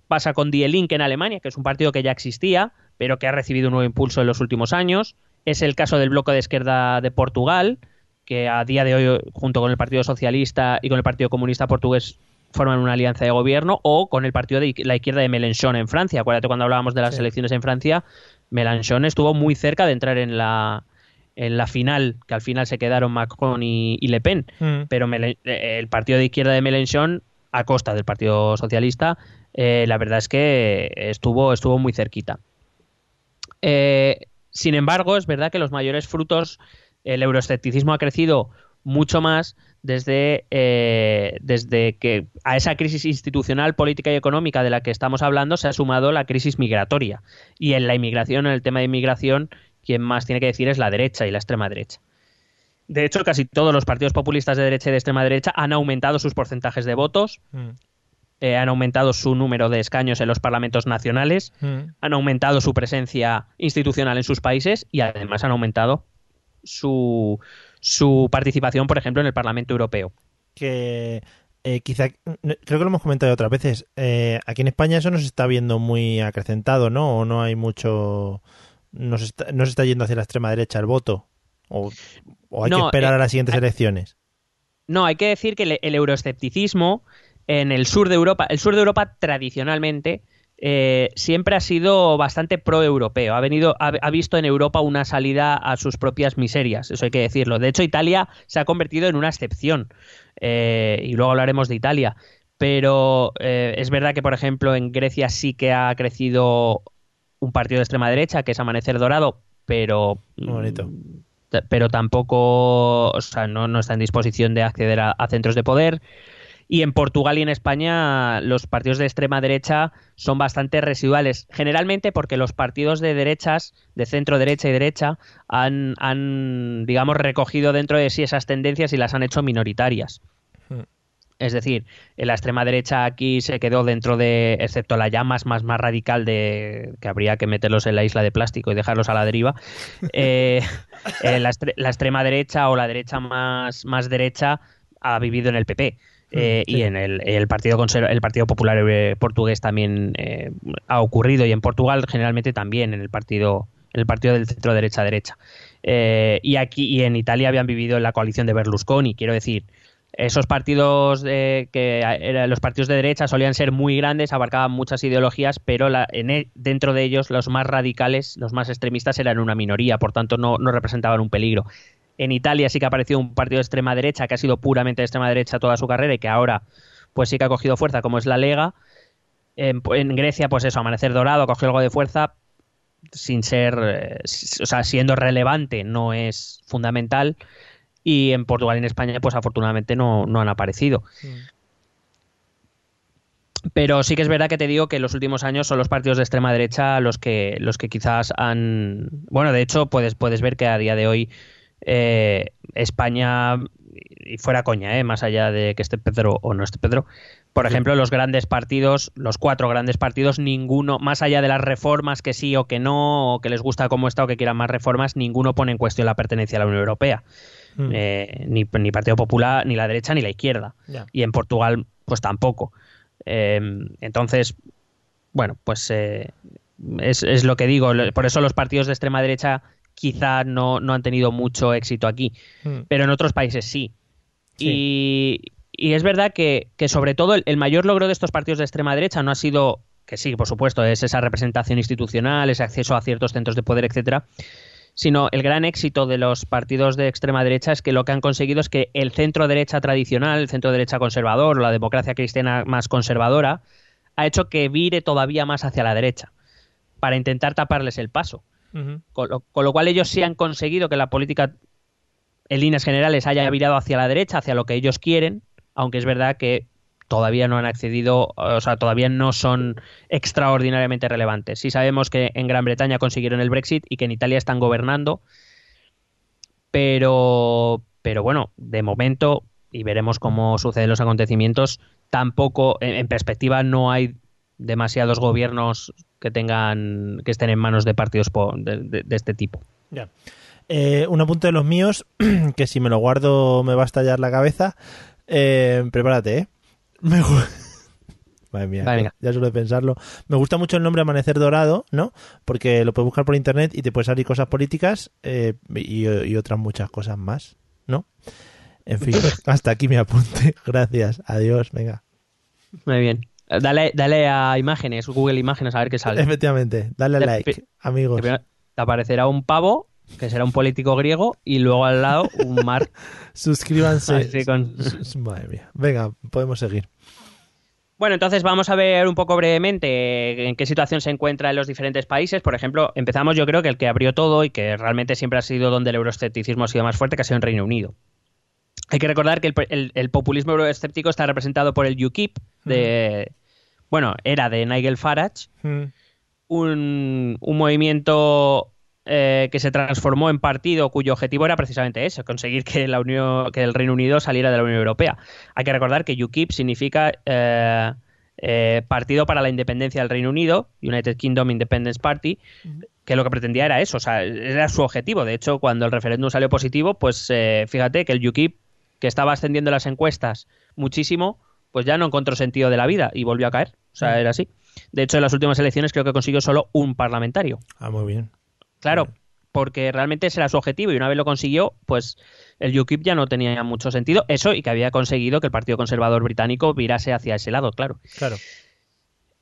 Pasa con Die Linke en Alemania, que es un partido que ya existía, pero que ha recibido un nuevo impulso en los últimos años. Es el caso del bloque de izquierda de Portugal, que a día de hoy, junto con el Partido Socialista y con el Partido Comunista Portugués, forman una alianza de gobierno, o con el partido de la izquierda de Mélenchon en Francia. Acuérdate cuando hablábamos de las Sí. elecciones en Francia, Mélenchon estuvo muy cerca de entrar en la en la final, que al final se quedaron Macron y, y Le Pen, Mm. pero eh, el partido de izquierda de Mélenchon, a costa del Partido Socialista, eh, la verdad es que estuvo, estuvo muy cerquita. Eh, sin embargo, es verdad que los mayores frutos, el euroescepticismo ha crecido mucho más desde, eh, desde que a esa crisis institucional, política y económica de la que estamos hablando se ha sumado la crisis migratoria. Y en la inmigración, en el tema de inmigración, quien más tiene que decir es la derecha y la extrema derecha. De hecho, casi todos los partidos populistas de derecha y de extrema derecha han aumentado sus porcentajes de votos, Mm. eh, han aumentado su número de escaños en los parlamentos nacionales, Mm. han aumentado su presencia institucional en sus países y además han aumentado su, su participación, por ejemplo, en el Parlamento Europeo. que eh, quizá, creo que lo hemos comentado otras veces, eh, aquí en España eso no se está viendo muy acrecentado, ¿no? O no hay mucho, no se está, no se está yendo hacia la extrema derecha el voto, o, o hay que No, esperar eh, a las siguientes elecciones. No, hay que decir que el, el euroescepticismo en el sur de Europa, el sur de Europa tradicionalmente eh, siempre ha sido bastante pro-europeo. Ha venido, ha, ha visto en Europa una salida a sus propias miserias. Eso hay que decirlo. De hecho, Italia se ha convertido en una excepción. Eh, y luego hablaremos de Italia. Pero eh, es verdad que, por ejemplo, en Grecia sí que ha crecido un partido de extrema derecha, que es Amanecer Dorado, pero Muy bonito. t- pero tampoco, o sea, no, no está en disposición de acceder a, a centros de poder. Y en Portugal y en España los partidos de extrema derecha son bastante residuales, generalmente porque los partidos de derechas, de centro derecha y derecha, han, han digamos, recogido dentro de sí esas tendencias y las han hecho minoritarias. Es decir, la extrema derecha aquí se quedó dentro de, excepto la llamas más, más radical de que habría que meterlos en la isla de plástico y dejarlos a la deriva, eh, eh, la, extrema derecha o la derecha más, más derecha ha vivido en el PP. eh, Mm, sí. Y en el, el Partido el Partido Popular eh, Portugués también eh, ha ocurrido y en Portugal generalmente también en el partido en el partido del centro derecha derecha Eh, y aquí y en Italia habían vivido en la coalición de Berlusconi quiero decir esos partidos eh, que los partidos de derecha solían ser muy grandes, abarcaban muchas ideologías, pero la- e- dentro de ellos los más radicales, los más extremistas eran una minoría, por tanto no, representaban un peligro. En Italia sí que ha aparecido un partido de extrema derecha que ha sido puramente de extrema derecha toda su carrera y que ahora pues sí que ha cogido fuerza, como es la Lega. En, Grecia, pues eso, Amanecer Dorado cogió algo de fuerza sin ser, eh, o sea, siendo relevante, no es fundamental. Y en Portugal y en España, pues afortunadamente no, no han aparecido. Pero sí que es verdad que te digo que en los últimos años son los partidos de extrema derecha los que, los que quizás han. Bueno, de hecho, puedes, puedes ver que a día de hoy eh, España, y fuera coña, eh, más allá de que esté Pedro o no esté Pedro, por ejemplo, los grandes partidos, los cuatro grandes partidos, ninguno, más allá de las reformas que sí o que no, o que les gusta cómo está o que quieran más reformas, ninguno pone en cuestión la pertenencia a la Unión Europea. Mm. Eh, ni, ni Partido Popular, ni la derecha, ni la izquierda. Y en Portugal, pues tampoco. Eh, entonces, bueno, pues eh, es, es lo que digo. Por eso los partidos de extrema derecha quizá no, no han tenido mucho éxito aquí, Mm. pero en otros países sí. Sí. Y, y es verdad que, que sobre todo el, el mayor logro de estos partidos de extrema derecha no ha sido, que sí, por supuesto, es esa representación institucional, ese acceso a ciertos centros de poder, etcétera, sino el gran éxito de los partidos de extrema derecha es que lo que han conseguido es que el centro derecha tradicional, el centro derecha conservador la democracia cristiana más conservadora, ha hecho que vire todavía más hacia la derecha para intentar taparles el paso. Con lo, con lo cual ellos sí han conseguido que la política en líneas generales haya virado hacia la derecha, hacia lo que ellos quieren, aunque es verdad que todavía no han accedido, o sea, todavía no son extraordinariamente relevantes. Sí sabemos que en Gran Bretaña consiguieron el Brexit y que en Italia están gobernando, pero, pero bueno, de momento, y veremos cómo suceden los acontecimientos, tampoco, en, en perspectiva, no hay demasiados gobiernos que tengan que estén en manos de partidos de este tipo. Ya. Eh, un apunte de los míos, que si me lo guardo me va a estallar la cabeza. Eh, prepárate, ¿eh? Me Madre mía, Vale, venga. ya suelo pensarlo. Me gusta mucho el nombre Amanecer Dorado, ¿no? Porque lo puedes buscar por internet y te puede salir cosas políticas eh, y, y otras muchas cosas más, ¿no? En fin, hasta aquí mi apunte. Gracias. Adiós. Venga. Muy bien. Dale, dale a imágenes, Google Imágenes, a ver qué sale. Efectivamente. Dale a Te- like, pe- amigos. Te te aparecerá un pavo que será un político griego, y luego al lado un mar. Suscríbanse. Así con- Madre mía. Venga, podemos seguir. Bueno, entonces vamos a ver un poco brevemente en qué situación se encuentra en los diferentes países. Por ejemplo, empezamos yo creo que el que abrió todo y que realmente siempre ha sido donde el euroescepticismo ha sido más fuerte, que ha sido en Reino Unido. Hay que recordar que el, el- el populismo euroescéptico está representado por el UKIP, de, bueno, era de Nigel Farage, Mm. un, un movimiento eh, que se transformó en partido cuyo objetivo era precisamente eso, conseguir que, la Unión, que el Reino Unido saliera de la Unión Europea. Hay que recordar que UKIP significa eh, eh, Partido para la Independencia del Reino Unido, United Kingdom Independence Party, que lo que pretendía era eso, o sea, era su objetivo. De hecho, cuando el referéndum salió positivo, pues eh, fíjate que el UKIP, que estaba ascendiendo las encuestas muchísimo, pues ya no encontró sentido de la vida y volvió a caer. O sea, era así. De hecho, en las últimas elecciones creo que consiguió solo un parlamentario. Ah, muy bien. Claro, porque realmente ese era su objetivo y una vez lo consiguió, pues el UKIP ya no tenía mucho sentido. Eso y que había conseguido que el Partido Conservador Británico virase hacia ese lado, claro. Claro.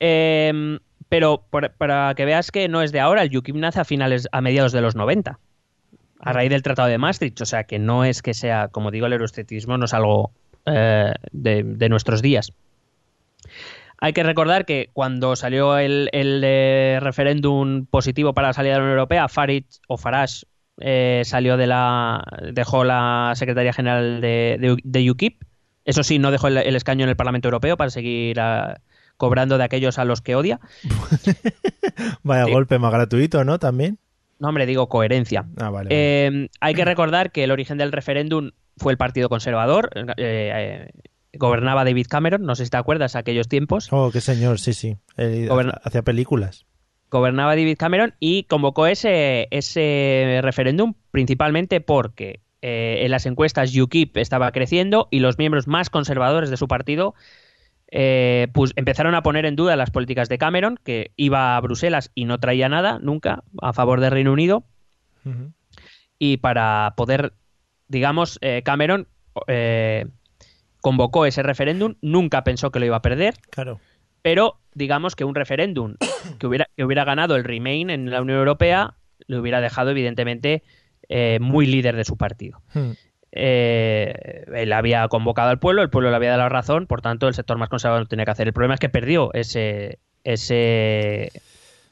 Eh, pero por- para que veas que no es de ahora, el UKIP nace a finales, a mediados de los 90, a raíz del Tratado de Maastricht. O sea que no es que sea, como digo, el euroescepticismo no es algo eh, de, de nuestros días. Hay que recordar que cuando salió el, el, eh, referéndum positivo para la salida de la Unión Europea, Farage o Farage eh, salió de la. dejó la Secretaría General de, de- de UKIP. Eso sí, no dejó el, el escaño en el Parlamento Europeo para seguir ah, cobrando de aquellos a los que odia. Vaya Sí. golpe más gratuito, ¿no? También. No, hombre, digo coherencia. Ah, vale. vale. Eh, hay que recordar que el origen del referéndum fue el Partido Conservador. eh, gobernaba David Cameron, no sé si te acuerdas, aquellos tiempos. Oh, qué señor, sí, sí. Él Goberna- hacía películas. gobernaba David Cameron y convocó ese, ese referéndum principalmente porque eh, en las encuestas UKIP estaba creciendo y los miembros más conservadores de su partido eh, pues empezaron a poner en duda las políticas de Cameron, que iba a Bruselas y no traía nada nunca a favor del Reino Unido y para poder, digamos, eh, Cameron eh, convocó ese referéndum, nunca pensó que lo iba a perder, Claro. pero digamos que un referéndum que hubiera, que hubiera ganado el Remain en la Unión Europea le hubiera dejado evidentemente eh, muy líder de su partido. Hmm. Eh, él había convocado al pueblo, el pueblo le había dado la razón, por tanto el sector más conservador no tenía que hacer. El problema es que perdió ese ese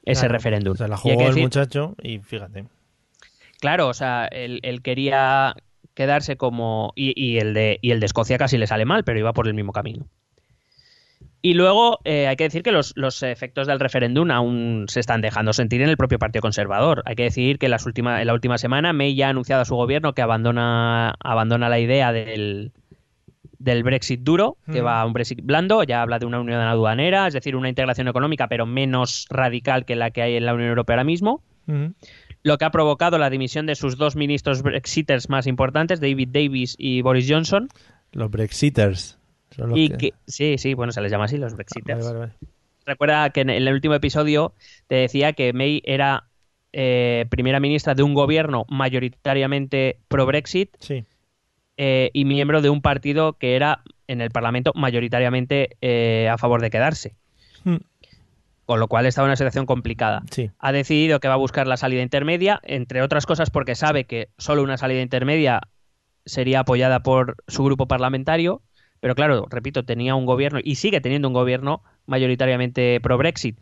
ese Claro. referéndum. Se la Y hay jugó el decir- muchacho y fíjate. Claro, o sea, él, él quería quedarse como. Y, y el de, y el de Escocia casi le sale mal, pero iba por el mismo camino. Y luego eh, hay que decir que los, los efectos del referéndum aún se están dejando sentir en el propio Partido Conservador. Hay que decir que las última- en la última semana May ya ha anunciado a su gobierno que abandona, abandona la idea del, del Brexit duro, que Mm. va a un Brexit blando, ya habla de una unión aduanera, es decir, una integración económica, pero menos radical que la que hay en la Unión Europea ahora mismo Ujú. Lo que ha provocado la dimisión de sus dos ministros brexiters más importantes, David Davis y Boris Johnson. Los Brexiters. Son los Y que- que, sí, sí, bueno, se les llama así, los brexiters. Vale, vale, vale. Recuerda que en el último episodio te decía que May era eh, primera ministra de un gobierno mayoritariamente pro-Brexit Sí. eh, y miembro de un partido que era en el Parlamento mayoritariamente eh, a favor de quedarse. Con lo cual estaba en una situación complicada. Sí. ha decidido que va a buscar la salida intermedia, entre otras cosas porque sabe que solo una salida intermedia sería apoyada por su grupo parlamentario, pero claro, repito, tenía un gobierno y sigue teniendo un gobierno mayoritariamente pro-Brexit.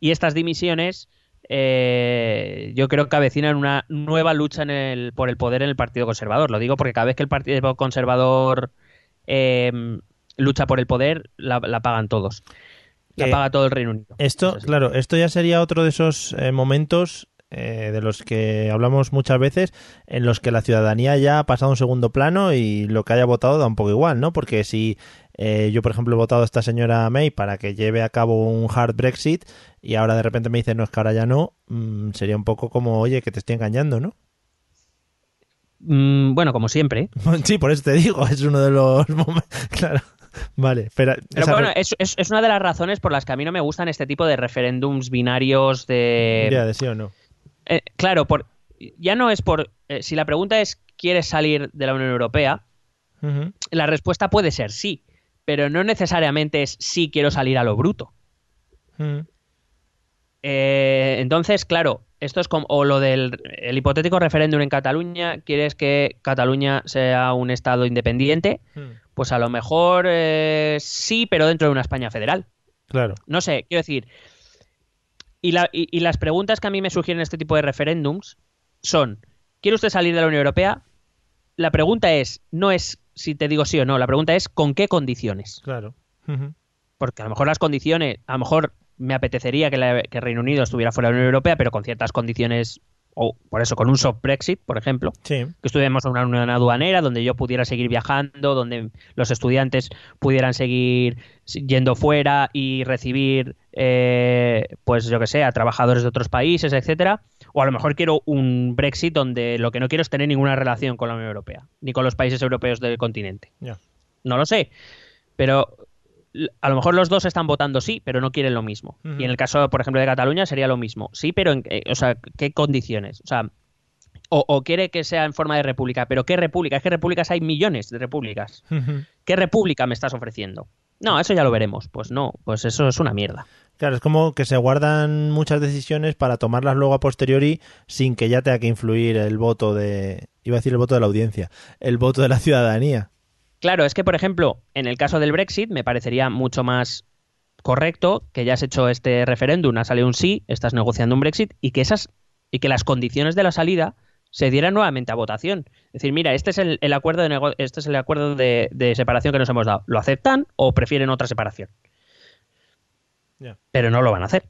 Y estas dimisiones eh, yo creo que avecinan una nueva lucha en el, por el poder en el Partido Conservador. Lo digo porque cada vez que el Partido Conservador eh, lucha por el poder, la, la pagan todos. La Eh, paga todo el Reino Unido. Esto, claro, esto ya sería otro de esos eh, momentos eh, de los que hablamos muchas veces, en los que la ciudadanía ya ha pasado a un segundo plano y lo que haya votado da un poco igual, ¿no? Porque si eh, yo, por ejemplo, he votado a esta señora May para que lleve a cabo un hard Brexit y ahora de repente me dice, no, es que ahora ya no, mm, sería un poco como, oye, que te estoy engañando, ¿no? Mm, bueno, como siempre. sí, por eso te digo, es uno de los momentos, claro. Vale, pero, Pero bueno, es, es- es una de las razones por las que a mí no me gustan este tipo de referéndums binarios de... ya, de sí o no. Eh, claro, por, ya no es por... eh, si la pregunta es, ¿quieres salir de la Unión Europea? La respuesta puede ser sí, pero no necesariamente es sí quiero salir a lo bruto. Eh, entonces, claro, esto es como o lo del el hipotético referéndum en Cataluña. ¿Quieres que Cataluña sea un estado independiente? Pues a lo mejor eh, sí, pero dentro de una España federal. Claro. No sé, quiero decir. Y, la- y- y las preguntas que a mí me sugieren este tipo de referéndums son: ¿quiere usted salir de la Unión Europea? La pregunta es, no es si te digo sí o no, la pregunta es ¿con qué condiciones? Claro. Porque a lo mejor las condiciones, a lo mejor me apetecería que, la- que Reino Unido estuviera fuera de la Unión Europea, pero con ciertas condiciones, o por eso, con un soft Brexit, por ejemplo, Sí. que estuviéramos en una unión aduanera donde yo pudiera seguir viajando, donde los estudiantes pudieran seguir yendo fuera y recibir, eh, pues yo que sé, a trabajadores de otros países, etcétera. O a lo mejor quiero un Brexit donde lo que no quiero es tener ninguna relación con la Unión Europea, ni con los países europeos del continente. No lo sé. Pero a lo mejor los dos están votando sí, pero no quieren lo mismo. Y en el caso, por ejemplo, de Cataluña sería lo mismo. Sí, pero en, eh, o sea, ¿qué condiciones? O sea, o, o quiere que sea en forma de república, pero ¿qué república? Es que repúblicas hay millones de repúblicas. ¿Qué república me estás ofreciendo? No, eso ya lo veremos. Pues no, pues eso es una mierda. Claro, es como que se guardan muchas decisiones para tomarlas luego a posteriori sin que ya tenga que influir el voto de... Iba a decir el voto de la audiencia, el voto de la ciudadanía. Claro, es que, por ejemplo, en el caso del Brexit me parecería mucho más correcto que ya has hecho este referéndum, ha salido un sí, estás negociando un Brexit y que esas y que las condiciones de la salida se dieran nuevamente a votación. Es decir, mira, este es el, el acuerdo de nego- este es el acuerdo de, de separación que nos hemos dado. ¿Lo aceptan o prefieren otra separación? Pero no lo van a hacer.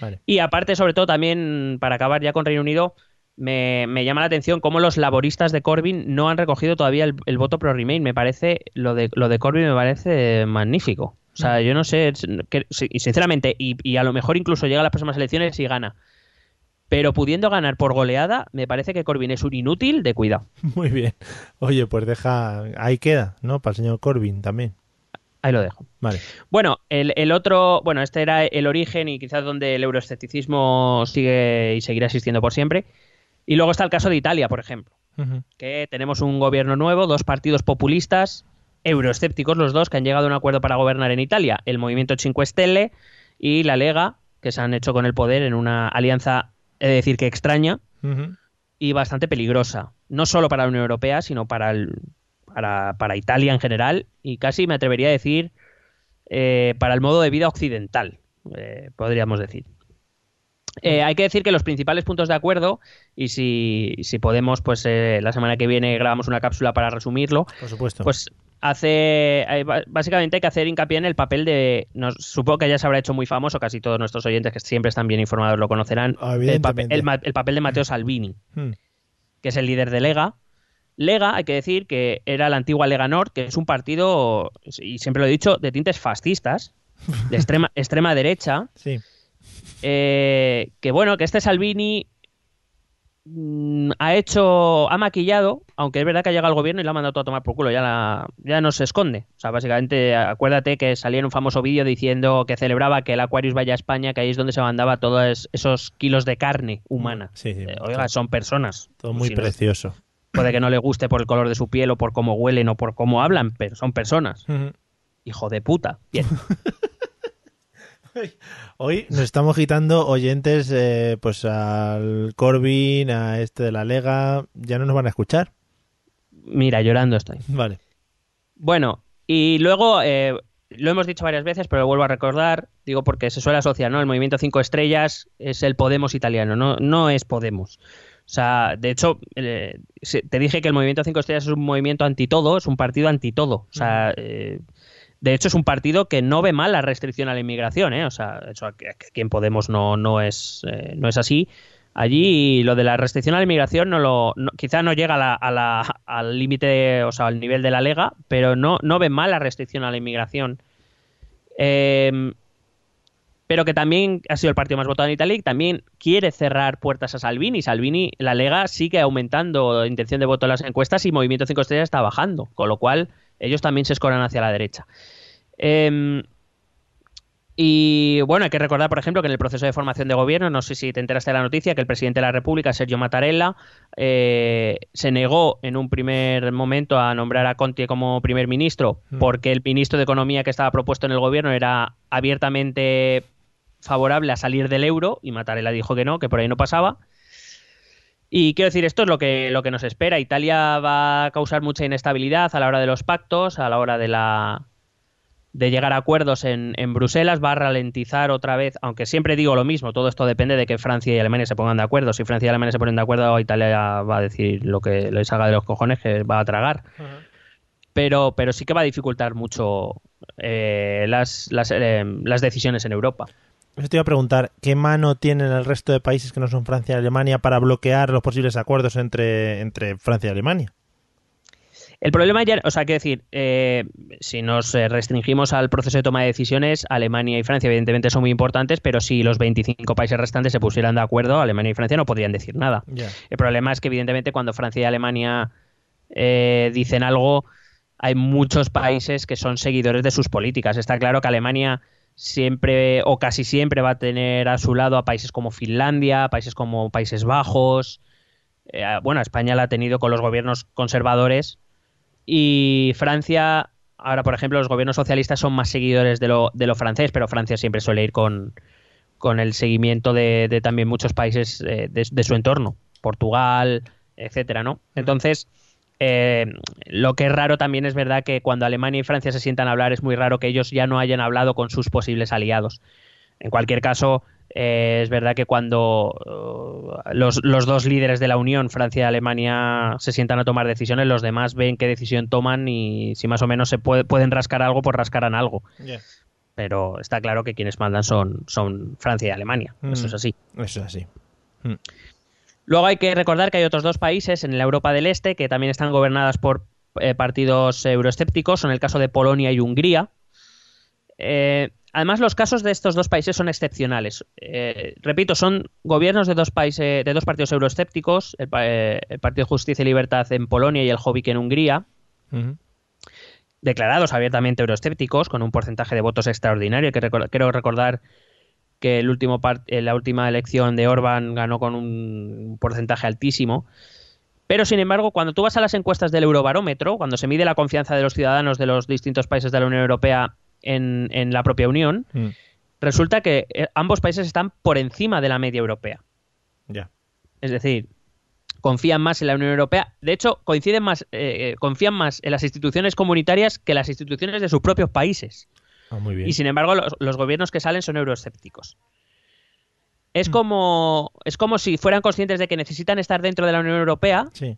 Vale. Y aparte, sobre todo, también para acabar ya con Reino Unido, me, me llama la atención cómo los laboristas de Corbyn no han recogido todavía el, el voto pro Remain. Me parece, lo de, lo de Corbyn me parece magnífico. O sea, yo no sé, que- sinceramente, y, y a lo mejor incluso llega a las próximas elecciones y gana. Pero pudiendo ganar por goleada, me parece que Corbyn es un inútil de cuidado. Muy bien. Oye, pues deja... Ahí queda, ¿no? Para el señor Corbyn también. Ahí lo dejo. Vale. Bueno, el, el otro, bueno, este era el origen y quizás donde el euroescepticismo sigue y seguirá existiendo por siempre. Y luego está el caso de Italia, por ejemplo. Que tenemos un gobierno nuevo, dos partidos populistas, euroescépticos los dos, que han llegado a un acuerdo para gobernar en Italia, el Movimiento Cinque Stelle y la Lega, que se han hecho con el poder en una alianza, he de decir que extraña y bastante peligrosa, no solo para la Unión Europea, sino para, el- para, para Italia en general y casi me atrevería a decir eh, para el modo de vida occidental, eh, podríamos decir. Eh, hay que decir que los principales puntos de acuerdo, y si, si podemos, pues eh, la semana que viene grabamos una cápsula para resumirlo, Por supuesto. pues hace ba- básicamente hay que hacer hincapié en el papel de nos, supongo que ya se habrá hecho muy famoso casi todos nuestros oyentes que siempre están bien informados lo conocerán el, papel, el ma- el papel de Matteo Salvini Mm. que es el líder de Lega Lega hay que decir que era la antigua Lega Nord que es un partido y siempre lo he dicho de tintes fascistas de extrema extrema derecha Sí. Eh, que bueno, que este Salvini mm, ha hecho, ha maquillado, aunque es verdad que ha llegado al gobierno y la ha mandado todo a tomar por culo, ya, la- ya no se esconde. O sea, básicamente, acuérdate que salía en un famoso vídeo diciendo que celebraba que el Aquarius vaya a España, que ahí es donde se mandaba todos esos kilos de carne humana. Sí, sí, Eh, oiga, son personas. Todo muy Si no- precioso. puede que no le guste por el color de su piel o por cómo huelen o por cómo hablan, pero son personas. Hijo de puta. Bien. Hoy nos estamos quitando oyentes eh, pues al Corbyn, a este de la Lega. Ya no nos van a escuchar. Mira, llorando estoy. Vale. Bueno, y luego, eh, lo hemos dicho varias veces, pero lo vuelvo a recordar, digo porque se suele asociar, ¿no? El movimiento Cinco Estrellas es el Podemos italiano, no, no es Podemos. O sea, de hecho, eh, te dije que el movimiento Cinco Estrellas es un movimiento anti todo, es un partido anti todo. O sea, eh, de hecho es un partido que no ve mal la restricción a la inmigración, ¿eh? O sea, eso aquí en Podemos no, no, es, eh, no es así. Allí lo de la restricción a la inmigración no lo, no- quizá no llega a la- a la- al límite, o sea, al nivel de la Lega, pero no, no ven mal la restricción a la inmigración. Eh, pero que también ha sido el partido más votado en Italia y también quiere cerrar puertas a Salvini. Salvini, la Lega sigue aumentando intención de voto en las encuestas y Movimiento 5 Estrellas está bajando, con lo cual ellos también se escoran hacia la derecha. Em, y bueno, hay que recordar, por ejemplo, que en el proceso de formación de gobierno, no sé si te enteraste de la noticia, que el presidente de la República, Sergio Mattarella, eh, se negó en un primer momento a nombrar a Conte como primer ministro, Mm. porque el ministro de Economía que estaba propuesto en el gobierno era abiertamente favorable a salir del euro y Mattarella dijo que no, que por ahí no pasaba. Y quiero decir, esto es lo que, lo que nos espera. Italia va a causar mucha inestabilidad a la hora de los pactos, a la hora de la de llegar a acuerdos en, en Bruselas, va a ralentizar otra vez, aunque siempre digo lo mismo, todo esto depende de que Francia y Alemania se pongan de acuerdo. Si Francia y Alemania se ponen de acuerdo, Italia va a decir lo que les haga de los cojones, que va a tragar. Pero, pero sí que va a dificultar mucho eh, las, las, eh, las decisiones en Europa. Eso te iba a preguntar, ¿qué mano tienen el resto de países que no son Francia y Alemania para bloquear los posibles acuerdos entre, entre Francia y Alemania? El problema ya, o sea, quiero decir, eh, si nos eh, restringimos al proceso de toma de decisiones, Alemania y Francia evidentemente son muy importantes, pero si los 25 países restantes se pusieran de acuerdo, Alemania y Francia no podrían decir nada. El problema es que evidentemente cuando Francia y Alemania eh, dicen algo, hay muchos países que son seguidores de sus políticas. Está claro que Alemania siempre o casi siempre va a tener a su lado a países como Finlandia, países como Países Bajos. Eh, bueno, España la ha tenido con los gobiernos conservadores y Francia, ahora por ejemplo, los gobiernos socialistas son más seguidores de lo, de lo francés, pero Francia siempre suele ir con, con el seguimiento de, de también muchos países eh, de, de su entorno, Portugal, etcétera, ¿no? Entonces, eh, lo que es raro también es verdad que cuando Alemania y Francia se sientan a hablar es muy raro que ellos ya no hayan hablado con sus posibles aliados. En cualquier caso, eh, es verdad que cuando uh, los, los dos líderes de la Unión, Francia y Alemania, se sientan a tomar decisiones, los demás ven qué decisión toman y si más o menos se puede- pueden rascar algo, pues rascarán algo. Pero está claro que quienes mandan son, son Francia y Alemania. Eso Mm. es así. Eso es así. Luego hay que recordar que hay otros dos países en la Europa del Este que también están gobernadas por eh, partidos euroescépticos, son el caso de Polonia y Hungría. Eh, además, los casos de estos dos países son excepcionales. Eh, repito, son gobiernos de dos países, de dos partidos euroescépticos, el, el Partido Justicia y Libertad en Polonia y el Jobbik en Hungría, declarados abiertamente euroescépticos, con un porcentaje de votos extraordinario. Que quiero recordar que el último eh, la última elección de Orban ganó con un porcentaje altísimo. Pero, sin embargo, cuando tú vas a las encuestas del Eurobarómetro, cuando se mide la confianza de los ciudadanos de los distintos países de la Unión Europea en, en la propia Unión, Mm. resulta que eh, ambos países están por encima de la media europea. Ya. Es decir, confían más en la Unión Europea. De hecho, coinciden más, eh, eh, confían más en las instituciones comunitarias que las instituciones de sus propios países. Ah, muy bien. Y sin embargo, los, los gobiernos que salen son euroescépticos. Mm. Es como, es como si fueran conscientes de que necesitan estar dentro de la Unión Europea, Sí.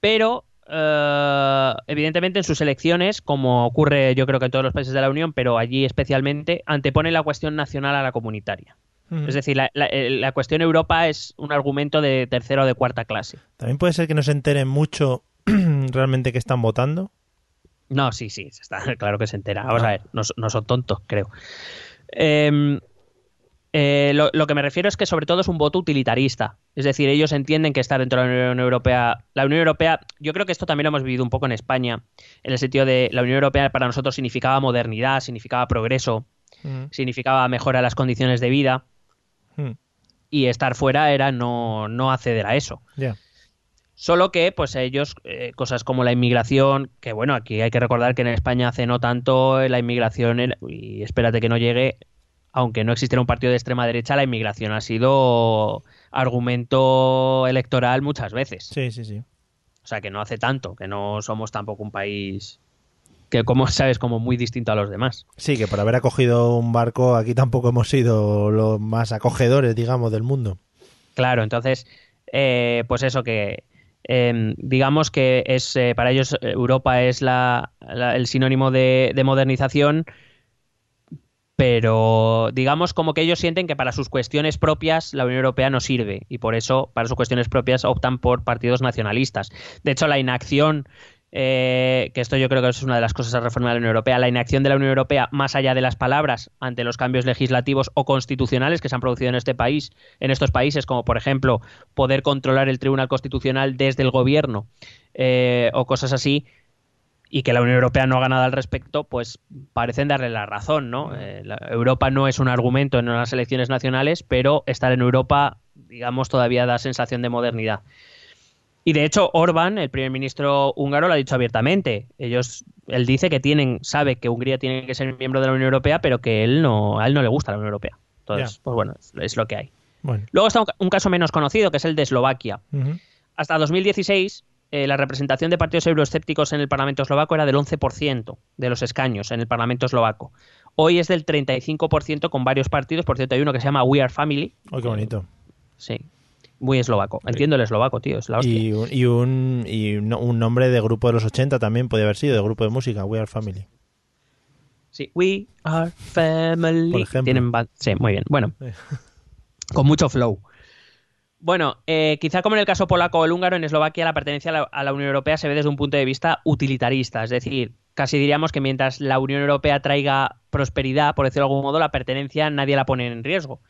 pero eh, evidentemente en sus elecciones, como ocurre yo creo que en todos los países de la Unión, pero allí especialmente, anteponen la cuestión nacional a la comunitaria. Ujú. Es decir, la, la- eh, la cuestión Europa es un argumento de tercera o de cuarta clase. También puede ser que no se enteren mucho realmente que están votando. No, sí, sí, está claro que se entera. Vamos a ver, no, no son tontos, creo. Em, eh, lo, lo que me refiero es que sobre todo es un voto utilitarista. Es decir, ellos entienden que estar dentro de la Unión Europea. La Unión Europea, yo creo que esto también lo hemos vivido un poco en España, en el sentido de la Unión Europea para nosotros significaba modernidad, significaba progreso, Mm. significaba mejora de las condiciones de vida, Mm. y estar fuera era no, no acceder a eso. Solo que, pues ellos, eh, cosas como la inmigración, que bueno, aquí hay que recordar que en España hace no tanto la inmigración, y espérate que no llegue, aunque no existiera un partido de extrema derecha, la inmigración ha sido argumento electoral muchas veces. Sí, sí, sí. O sea, que no hace tanto, que no somos tampoco un país que, como sabes, como muy distinto a los demás. Sí, que por haber acogido un barco aquí tampoco hemos sido los más acogedores, digamos, del mundo. Claro, entonces, eh, pues eso que eh, digamos que es eh, para ellos eh, Europa es la, la- el sinónimo de modernización, pero digamos como que ellos sienten que para sus cuestiones propias la Unión Europea no sirve y por eso para sus cuestiones propias optan por partidos nacionalistas. De hecho, la inacción eh, que esto yo creo que es una de las cosas a reforma de la Unión Europea, la inacción de la Unión Europea más allá de las palabras ante los cambios legislativos o constitucionales que se han producido en este país, en estos países, como por ejemplo poder controlar el Tribunal Constitucional desde el gobierno eh, o cosas así, y que la Unión Europea no haga nada al respecto, pues parecen darle la razón, ¿no? Eh, Europa no es un argumento en las elecciones nacionales, pero estar en Europa, digamos, todavía da sensación de modernidad. Y de hecho, Orban, el primer ministro húngaro, lo ha dicho abiertamente. Ellos, él dice que tienen, sabe que Hungría tiene que ser miembro de la Unión Europea, pero que él no, a él no le gusta la Unión Europea. Entonces, pues bueno, es, es lo que hay. Bueno. Luego está un, ca- un caso menos conocido, que es el de Eslovaquia. Hasta 2016, eh, la representación de partidos euroescépticos en el Parlamento eslovaco era del 11% de los escaños en el Parlamento eslovaco. Hoy es del 35% con varios partidos. Por cierto, hay uno que se llama We Are Family. Ay, qué bonito. Sí. Muy eslovaco. Entiendo el eslovaco, tío. Es la hostia. Y, un, y, un, y no- un nombre de grupo de los 80 también podía haber sido, de grupo de música, We Are Family. Sí. We Are Family. Por ejemplo. Tienen sí, muy bien. Bueno, con mucho flow. Bueno, eh, quizá como en el caso polaco o el húngaro, en Eslovaquia la pertenencia a la, a la Unión Europea se ve desde un punto de vista utilitarista. Es decir, casi diríamos que mientras la Unión Europea traiga prosperidad, por decirlo de algún modo, la pertenencia nadie la pone en riesgo.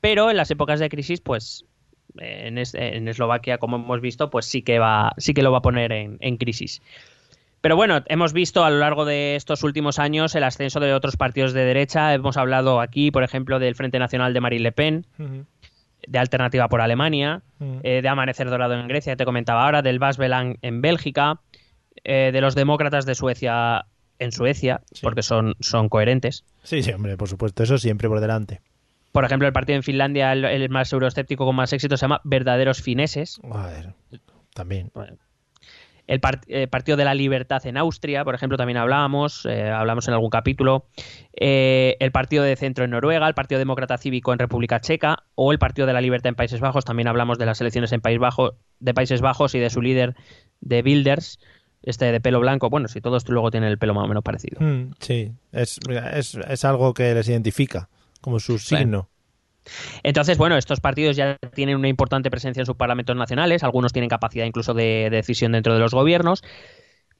Pero en las épocas de crisis, pues en, es- en Eslovaquia, como hemos visto, pues sí que va, sí que lo va a poner en, en crisis. Pero bueno, hemos visto a lo largo de estos últimos años el ascenso de otros partidos de derecha. Hemos hablado aquí, por ejemplo, del Frente Nacional de Marine Le Pen, de Alternativa por Alemania, eh, de Amanecer Dorado en Grecia, te comentaba ahora, del Basbelang en Bélgica, eh, de los demócratas de Suecia en Suecia, Sí. porque son, son coherentes. Sí, sí, hombre, por supuesto, eso siempre por delante. Por ejemplo, el partido en Finlandia, el, el más euroescéptico con más éxito, se llama Verdaderos Fineses. Joder, también. El par- eh, Partido de la Libertad en Austria, por ejemplo, también hablábamos, eh, hablamos en algún capítulo. Eh, el Partido de Centro en Noruega, el Partido Demócrata Cívico en República Checa o el Partido de la Libertad en Países Bajos. También hablamos de las elecciones en País Bajo, de Países Bajos y de su líder de Bilders, este de pelo blanco. Bueno, si todos luego tienen el pelo más o menos parecido. Mm, sí, es, es, es algo que les identifica, como su signo. Entonces, bueno, estos partidos ya tienen una importante presencia en sus parlamentos nacionales, algunos tienen capacidad incluso de, de decisión dentro de los gobiernos.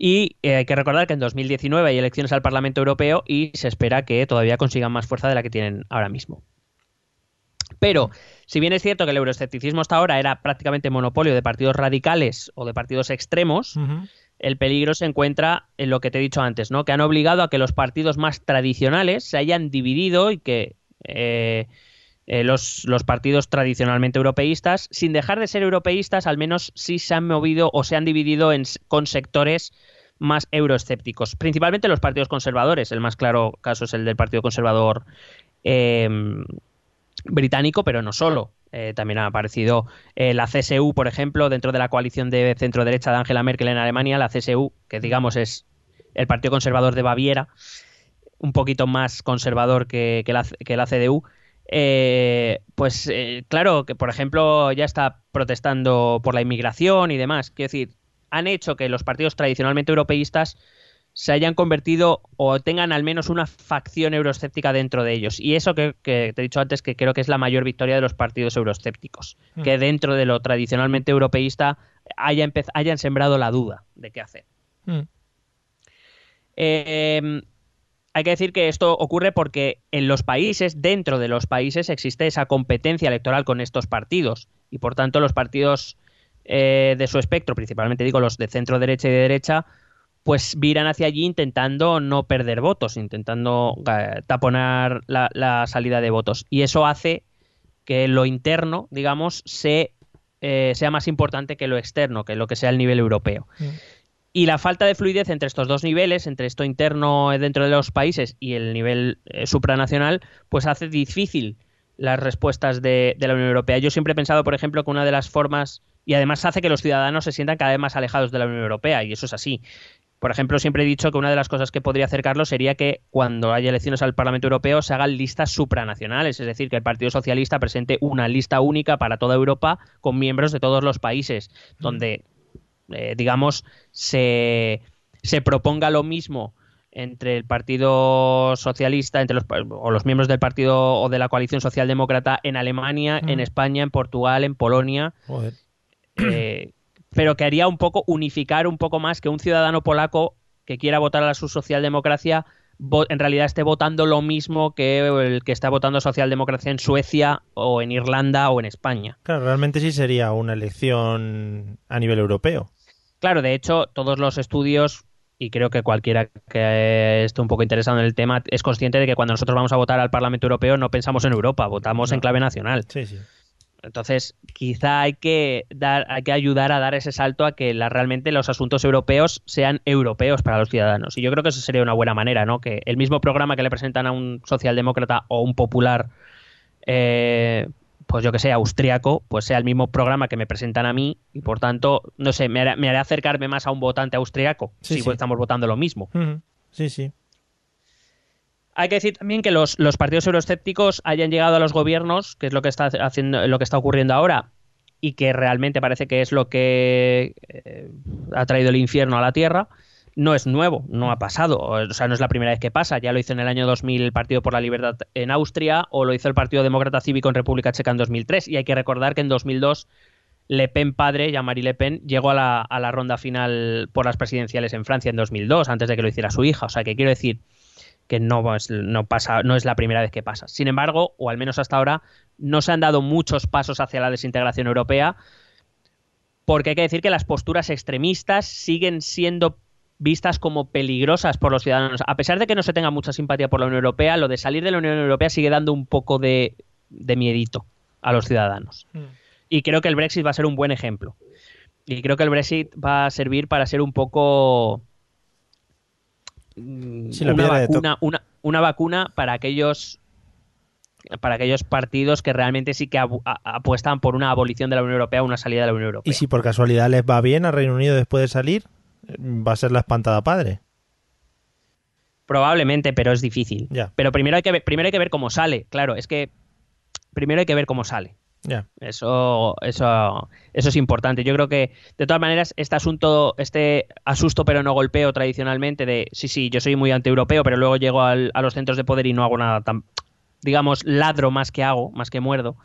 Y eh, hay que recordar que en 2019 hay elecciones al Parlamento Europeo y se espera que todavía consigan más fuerza de la que tienen ahora mismo. Pero, si bien es cierto que el euroescepticismo hasta ahora era prácticamente monopolio de partidos radicales o de partidos extremos, el peligro se encuentra en lo que te he dicho antes, ¿no? Que han obligado a que los partidos más tradicionales se hayan dividido y que eh, eh, los, partidos tradicionalmente europeístas, sin dejar de ser europeístas, al menos sí se han movido o se han dividido en, con sectores más euroescépticos. Principalmente los partidos conservadores. El más claro caso es el del Partido Conservador eh, británico, pero no solo. Eh, también ha aparecido la CSU, por ejemplo, dentro de la coalición de centro-derecha de Angela Merkel en Alemania, la CSU, que digamos es el Partido Conservador de Baviera, un poquito más conservador que, que la, que la CDU. eh, pues eh, claro, que por ejemplo ya está protestando por la inmigración y demás. Quiero decir, han hecho que los partidos tradicionalmente europeístas se hayan convertido o tengan al menos una facción euroescéptica dentro de ellos. Y eso que, que te he dicho antes que creo que es la mayor victoria de los partidos euroescépticos. Mm. Que dentro de lo tradicionalmente europeísta haya hayan sembrado la duda de qué hacer. Mm. Eh, hay que decir que esto ocurre porque en los países, dentro de los países, existe esa competencia electoral con estos partidos. Y por tanto, los partidos eh, de su espectro, principalmente digo los de centro derecha y de derecha, pues viran hacia allí intentando no perder votos, intentando eh, taponar la, salida de votos. Y eso hace que lo interno, digamos, se, eh, sea más importante que lo externo, que lo que sea el nivel europeo. Y la falta de fluidez entre estos dos niveles, entre esto interno dentro de los países y el nivel eh, supranacional, pues hace difícil las respuestas de, de la Unión Europea. Yo siempre he pensado, por ejemplo, que una de las formas, y además hace que los ciudadanos se sientan cada vez más alejados de la Unión Europea, y eso es así. Por ejemplo, siempre he dicho que una de las cosas que podría acercarlo sería que cuando haya elecciones al Parlamento Europeo se hagan listas supranacionales, es decir, que el Partido Socialista presente una lista única para toda Europa con miembros de todos los países, donde, eh, digamos, se, se proponga lo mismo entre el Partido Socialista, entre los, o los miembros del Partido o de la coalición socialdemócrata en Alemania, en. España, en Portugal, en Polonia, Joder. eh, pero que haría un poco unificar un poco más que un ciudadano polaco que quiera votar a la su socialdemocracia en realidad esté votando lo mismo que el que está votando socialdemocracia en Suecia o en Irlanda o en España. Claro, realmente sí sería una elección a nivel europeo. Claro, de hecho, todos los estudios, y creo que cualquiera que esté un poco interesado en el tema, es consciente de que cuando nosotros vamos a votar al Parlamento Europeo no pensamos en Europa, votamos No. en clave nacional. Sí, sí. Entonces, quizá hay que dar, hay que ayudar a dar ese salto a que la, realmente los asuntos europeos sean europeos para los ciudadanos. Y yo creo que eso sería una buena manera, ¿no? Que el mismo programa que le presentan a un socialdemócrata o un popular, eh, pues yo que sé, austriaco, pues sea el mismo programa que me presentan a mí y por tanto, no sé, me hará, me hará acercarme más a un votante austriaco Sí, si sí. estamos votando lo mismo. Sí, sí. Hay que decir también que los, los partidos euroescépticos hayan llegado a los gobiernos, que es lo que está haciendo, lo que está ocurriendo ahora, y que realmente parece que es lo que eh, ha traído el infierno a la tierra. No es nuevo, no ha pasado, o sea, no es la primera vez que pasa. Ya lo hizo en el año 2000 el Partido por la Libertad en Austria, o lo hizo el Partido Demócrata Cívico en República Checa en 2003. Y hay que recordar que en 2002 Le Pen padre, Jean-Marie Le Pen, llegó a la, a la ronda final por las presidenciales en Francia en 2002, antes de que lo hiciera su hija. O sea, que quiero decir que no, no, pasa, no es la primera vez que pasa. Sin embargo, o al menos hasta ahora, no se han dado muchos pasos hacia la desintegración europea, porque hay que decir que las posturas extremistas siguen siendo vistas como peligrosas por los ciudadanos. A pesar de que no se tenga mucha simpatía por la Unión Europea, lo de salir de la Unión Europea sigue dando un poco de, de miedito a los ciudadanos. Y creo que el Brexit va a ser un buen ejemplo. Y creo que el Brexit va a servir para ser un poco mm, una, vacuna, una, una vacuna para aquellos para aquellos partidos que realmente sí que a- apuestan por una abolición de la Unión Europea, una salida de la Unión Europea. Y si por casualidad les va bien a Reino Unido después de salir, va a ser la espantada padre. Probablemente, pero es difícil. Pero primero hay que ver, primero hay que ver cómo sale. Claro, es que primero hay que ver cómo sale. Ya. Eso, eso, eso es importante. Yo creo que, de todas maneras, este asunto, este asusto pero no golpeo tradicionalmente de sí, sí, yo soy muy antieuropeo, pero luego llego al- a los centros de poder y no hago nada tan, digamos, ladro más que hago, más que muerdo.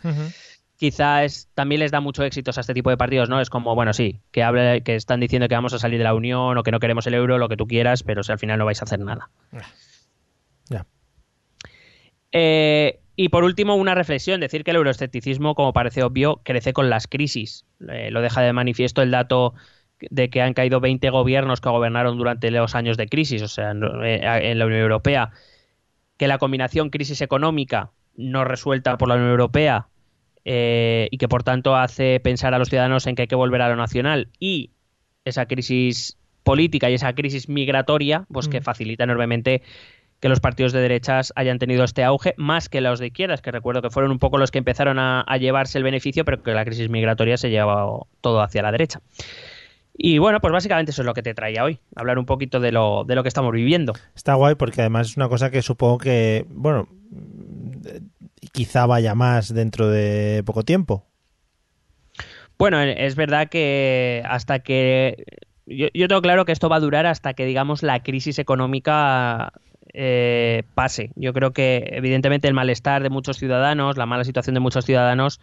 Quizás también les da mucho éxito a este tipo de partidos, ¿no? Es como, bueno, sí, que hable, que están diciendo que vamos a salir de la Unión o que no queremos el euro, lo que tú quieras, pero si al final no vais a hacer nada. Ya. Eh, y por último, una reflexión, decir que el euroescepticismo, como parece obvio, crece con las crisis. Eh, lo deja de manifiesto el dato de que han caído 20 gobiernos que gobernaron durante los años de crisis, o sea, no- eh, en la Unión Europea, que la combinación crisis económica no resuelta por la Unión Europea eh, y que por tanto hace pensar a los ciudadanos en que hay que volver a lo nacional y esa crisis política y esa crisis migratoria, pues que facilita enormemente que los partidos de derechas hayan tenido este auge, más que los de izquierdas, que recuerdo que fueron un poco los que empezaron a, a llevarse el beneficio, pero que la crisis migratoria se llevaba todo hacia la derecha. Y bueno, pues básicamente eso es lo que te traía hoy, hablar un poquito de lo, de lo que estamos viviendo. Está guay porque además es una cosa que supongo que, bueno, quizá vaya más dentro de poco tiempo. Bueno, eh, es verdad que hasta que... Yo, tengo claro que esto va a durar hasta que, digamos, la crisis económica eh, pase. Yo creo que, evidentemente, el malestar de muchos ciudadanos, la mala situación de muchos ciudadanos,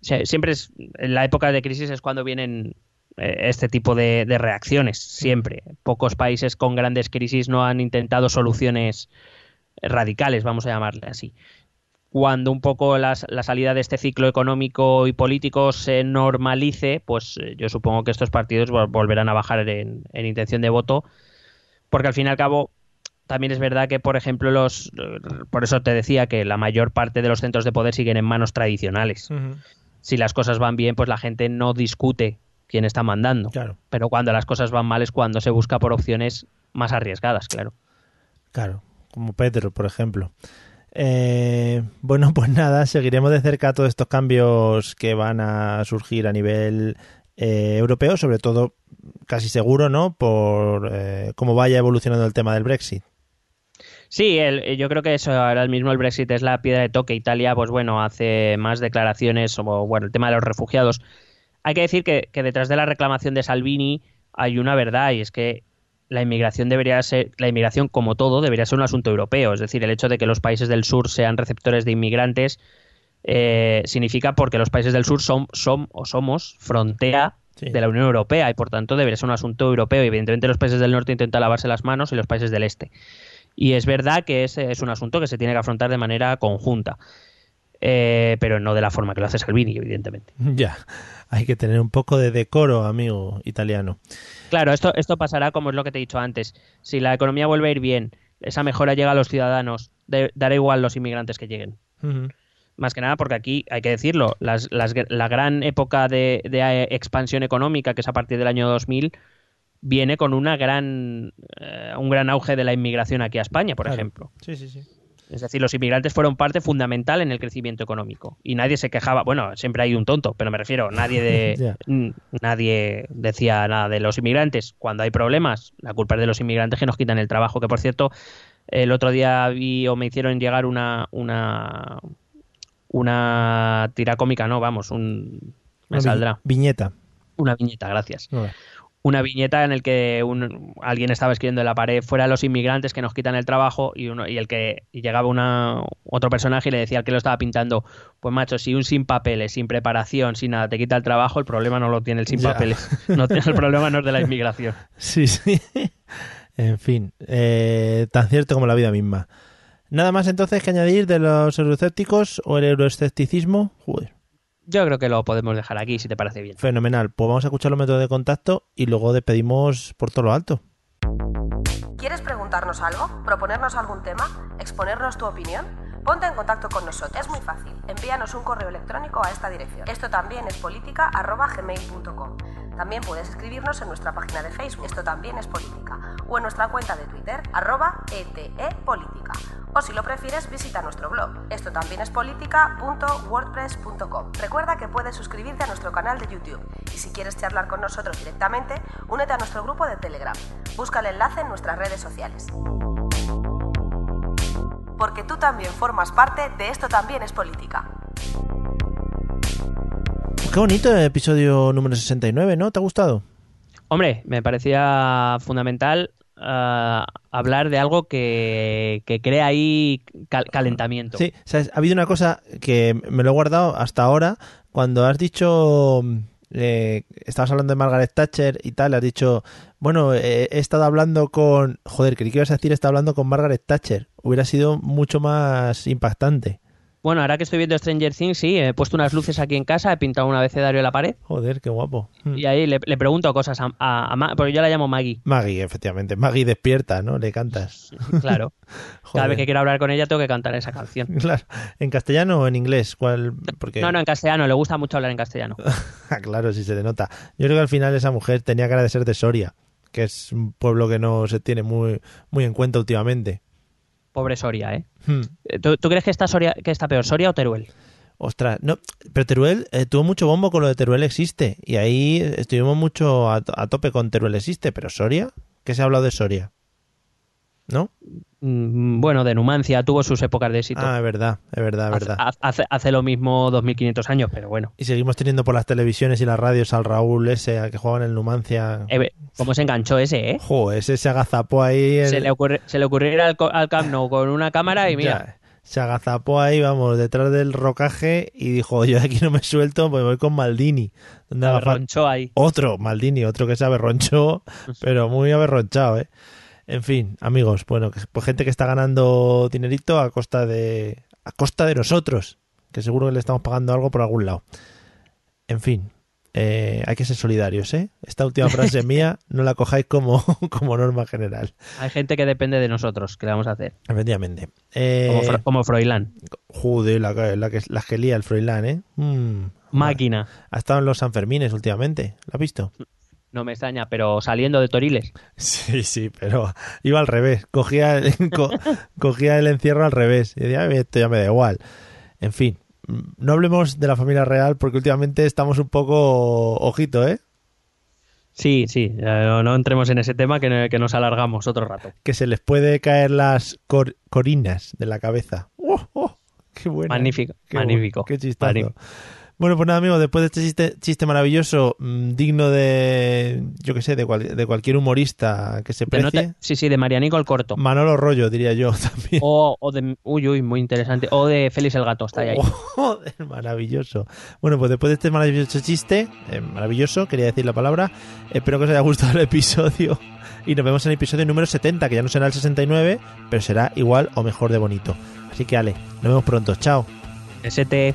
siempre es... En la época de crisis es cuando vienen eh, este tipo de, de reacciones, siempre. Pocos países con grandes crisis no han intentado soluciones radicales, vamos a llamarle así cuando un poco las- la salida de este ciclo económico y político se normalice, pues eh, yo supongo que estos partidos vol- volverán a bajar en, en intención de voto, porque al fin y al cabo también es verdad que, por ejemplo, los, por eso te decía que la mayor parte de los centros de poder siguen en manos tradicionales. Si las cosas van bien, pues la gente no discute quién está mandando. Claro. Pero cuando las cosas van mal es cuando se busca por opciones más arriesgadas, claro. Claro, como Pedro, por ejemplo. Eh, bueno, pues nada, seguiremos de cerca todos estos cambios que van a surgir a nivel eh, europeo, sobre todo casi seguro, ¿no? Por eh, cómo vaya evolucionando el tema del Brexit. Sí, yo creo que eso ahora mismo el Brexit es la piedra de toque. Italia, pues bueno, hace más declaraciones sobre bueno, el tema de los refugiados. Hay que decir que detrás de la reclamación de Salvini hay una verdad y es que la inmigración debería ser, la inmigración como todo debería ser un asunto europeo. Es decir, el hecho de que los países del sur sean receptores de inmigrantes eh, significa porque los países del sur son, son o somos frontera Sí. de la Unión Europea y por tanto debería ser un asunto europeo. Y evidentemente los países del norte intentan lavarse las manos y los países del este. Y es verdad que ese es un asunto que se tiene que afrontar de manera conjunta. Eh, pero no de la forma que lo hace Salvini, evidentemente. Ya, hay que tener un poco de decoro, amigo italiano. Claro, esto, esto pasará como es lo que te he dicho antes. Si la economía vuelve a ir bien, esa mejora llega a los ciudadanos, de- dará igual los inmigrantes que lleguen. Más que nada porque aquí, hay que decirlo, las- las- la gran época de, de, eh, expansión económica, que es a partir del año 2000, viene con una gran, eh, un gran auge de la inmigración aquí a España, por Claro. ejemplo. Sí, sí, sí. Es decir, los inmigrantes fueron parte fundamental en el crecimiento económico. Y nadie se quejaba. Bueno, siempre hay un tonto, pero me refiero, nadie de nadie decía nada de los inmigrantes. Cuando hay problemas, la culpa es de los inmigrantes que nos quitan el trabajo. Que por cierto, el otro día vi o me hicieron llegar una una una tira cómica, no, vamos, un me Una vi- saldrá Viñeta. una viñeta, gracias. Una viñeta en el que un- alguien estaba escribiendo en la pared fuera los inmigrantes que nos quitan el trabajo y uno y el que y llegaba una otro personaje y le decía al que lo estaba pintando pues macho si un sin papeles sin preparación sin nada te quita el trabajo el problema no lo tiene el sin Ya. papeles no tiene el problema no es de la inmigración Sí, sí. en fin, eh, tan cierto como la vida misma. Nada más entonces que añadir de los euroscépticos o el euroescepticismo. Joder, yo creo que lo podemos dejar aquí si te parece bien fenomenal. Pues vamos a escuchar los métodos de contacto y luego despedimos por todo lo alto. ¿Quieres preguntarnos algo? ¿Proponernos algún tema? ¿Exponernos tu opinión? Ponte en contacto con nosotros. Es muy fácil. Envíanos un correo electrónico a esta dirección. Esto también es política.gmail.com. También puedes escribirnos en nuestra página de Facebook. Esto también es política. O en nuestra cuenta de Twitter, arroba etepolítica. O si lo prefieres, visita nuestro blog. Esto también es política.wordpress.com. Recuerda que puedes suscribirte a nuestro canal de YouTube. Y si quieres charlar con nosotros directamente, únete a nuestro grupo de Telegram. Busca el enlace en nuestras redes sociales. Porque tú también formas parte de Esto también es política. Qué bonito el episodio número 69, ¿no? ¿Te ha gustado? hombre me parecía fundamental hablar de algo que, que crea ahí cal- calentamiento Sí, ¿sabes? ha habido una cosa que me lo he guardado hasta ahora. Cuando has dicho, eh, estabas hablando de Margaret Thatcher y tal, has dicho, bueno, eh, he estado hablando con, joder, creí que ibas a decir, estado hablando con Margaret Thatcher. Hubiera sido mucho más impactante. Bueno, ahora que estoy viendo Stranger Things, sí, he puesto unas luces aquí en casa, he pintado un abecedario en la pared Joder, qué guapo. Mm. y ahí le, le pregunto cosas a, a- a porque yo la llamo Maggie, Maggie, efectivamente. Maggie despierta, ¿no? Le cantas. claro. Cada vez que quiero hablar con ella tengo que cantar esa canción. Claro. ¿En castellano o en inglés? ¿Cuál? Porque... No, no, en castellano, le gusta mucho hablar en castellano. Ah, claro, sí se le nota. Yo creo que al final esa mujer tenía cara de ser de Soria, que es un pueblo que no se tiene muy, muy en cuenta últimamente. Pobre Soria, ¿eh? Hmm. Eh, ¿Tú, tú crees que está, Soria, que está peor, Soria o Teruel? Ostras, no, pero Teruel eh, tuvo mucho bombo con lo de Teruel existe. Y ahí estuvimos mucho a, a tope con Teruel existe, pero Soria, ¿qué se ha hablado de Soria? ¿No? Mm, bueno, de Numancia tuvo sus épocas de éxito. Ah, es verdad, es verdad, es verdad. Hace, hace lo mismo 2500 años, pero bueno. Y seguimos teniendo por las televisiones y las radios al Raúl ese, al que jugaba en el Numancia. Eh, ¿Cómo se enganchó ese, eh? Jo, ese se agazapó ahí. Se le, ocurre, se le ocurrió ir al, al Camp Nou con una cámara y mira, Ya, se agazapó ahí, vamos, detrás del rocaje y dijo, yo de aquí no me suelto, pues voy con Maldini. Donde haga falta- ronchó ahí. Otro, Maldini, otro que se aberronchó, pero muy aberronchado, ¿eh? En fin, amigos, bueno, pues gente que está ganando dinerito a costa de a costa de nosotros, que seguro que le estamos pagando algo por algún lado. En fin, eh, hay que ser solidarios, ¿eh? Esta última frase mía no la cojáis como, como norma general, Hay gente que depende de nosotros, ¿qué le vamos a hacer? efectivamente. Eh, Como, Fro- como Froilán. Joder, la, que- la que, la que lía el Froilán, ¿eh? Mm. Máquina. Ha estado en los Sanfermines últimamente, ¿lo has visto? No me extraña, pero saliendo de Toriles. Sí, sí, pero iba al revés. Cogía co- cogía el encierro al revés. Y decía, "Ay, esto ya me da igual. En fin, no hablemos de la familia real porque últimamente estamos un poco ojito, ¿eh? Sí, sí, eh, no, no entremos en ese tema que, que nos alargamos otro rato. Que se les puede caer las cor- corinas de la cabeza. ¡Oh, oh! ¡Qué buena! Magnífico, Qué magnífico. ¡Qué chistazo! Magnífico. Bueno, pues nada, amigos, después de este chiste, chiste maravilloso, mm, digno de, yo qué sé, de, cual- de cualquier humorista que se nota- precie, sí, sí, de Marianico el Corto. Manolo Rollo, diría yo también. O, o de. Uy, uy, muy interesante. O de Félix el Gato, está ahí. ahí. Joder, maravilloso. Bueno, pues después de este maravilloso chiste, eh, maravilloso, quería decir la palabra, espero que os haya gustado el episodio y nos vemos en el episodio número 70, que ya no será el 69, pero será igual o mejor de bonito. Así que, Ale, nos vemos pronto. Chao. ST.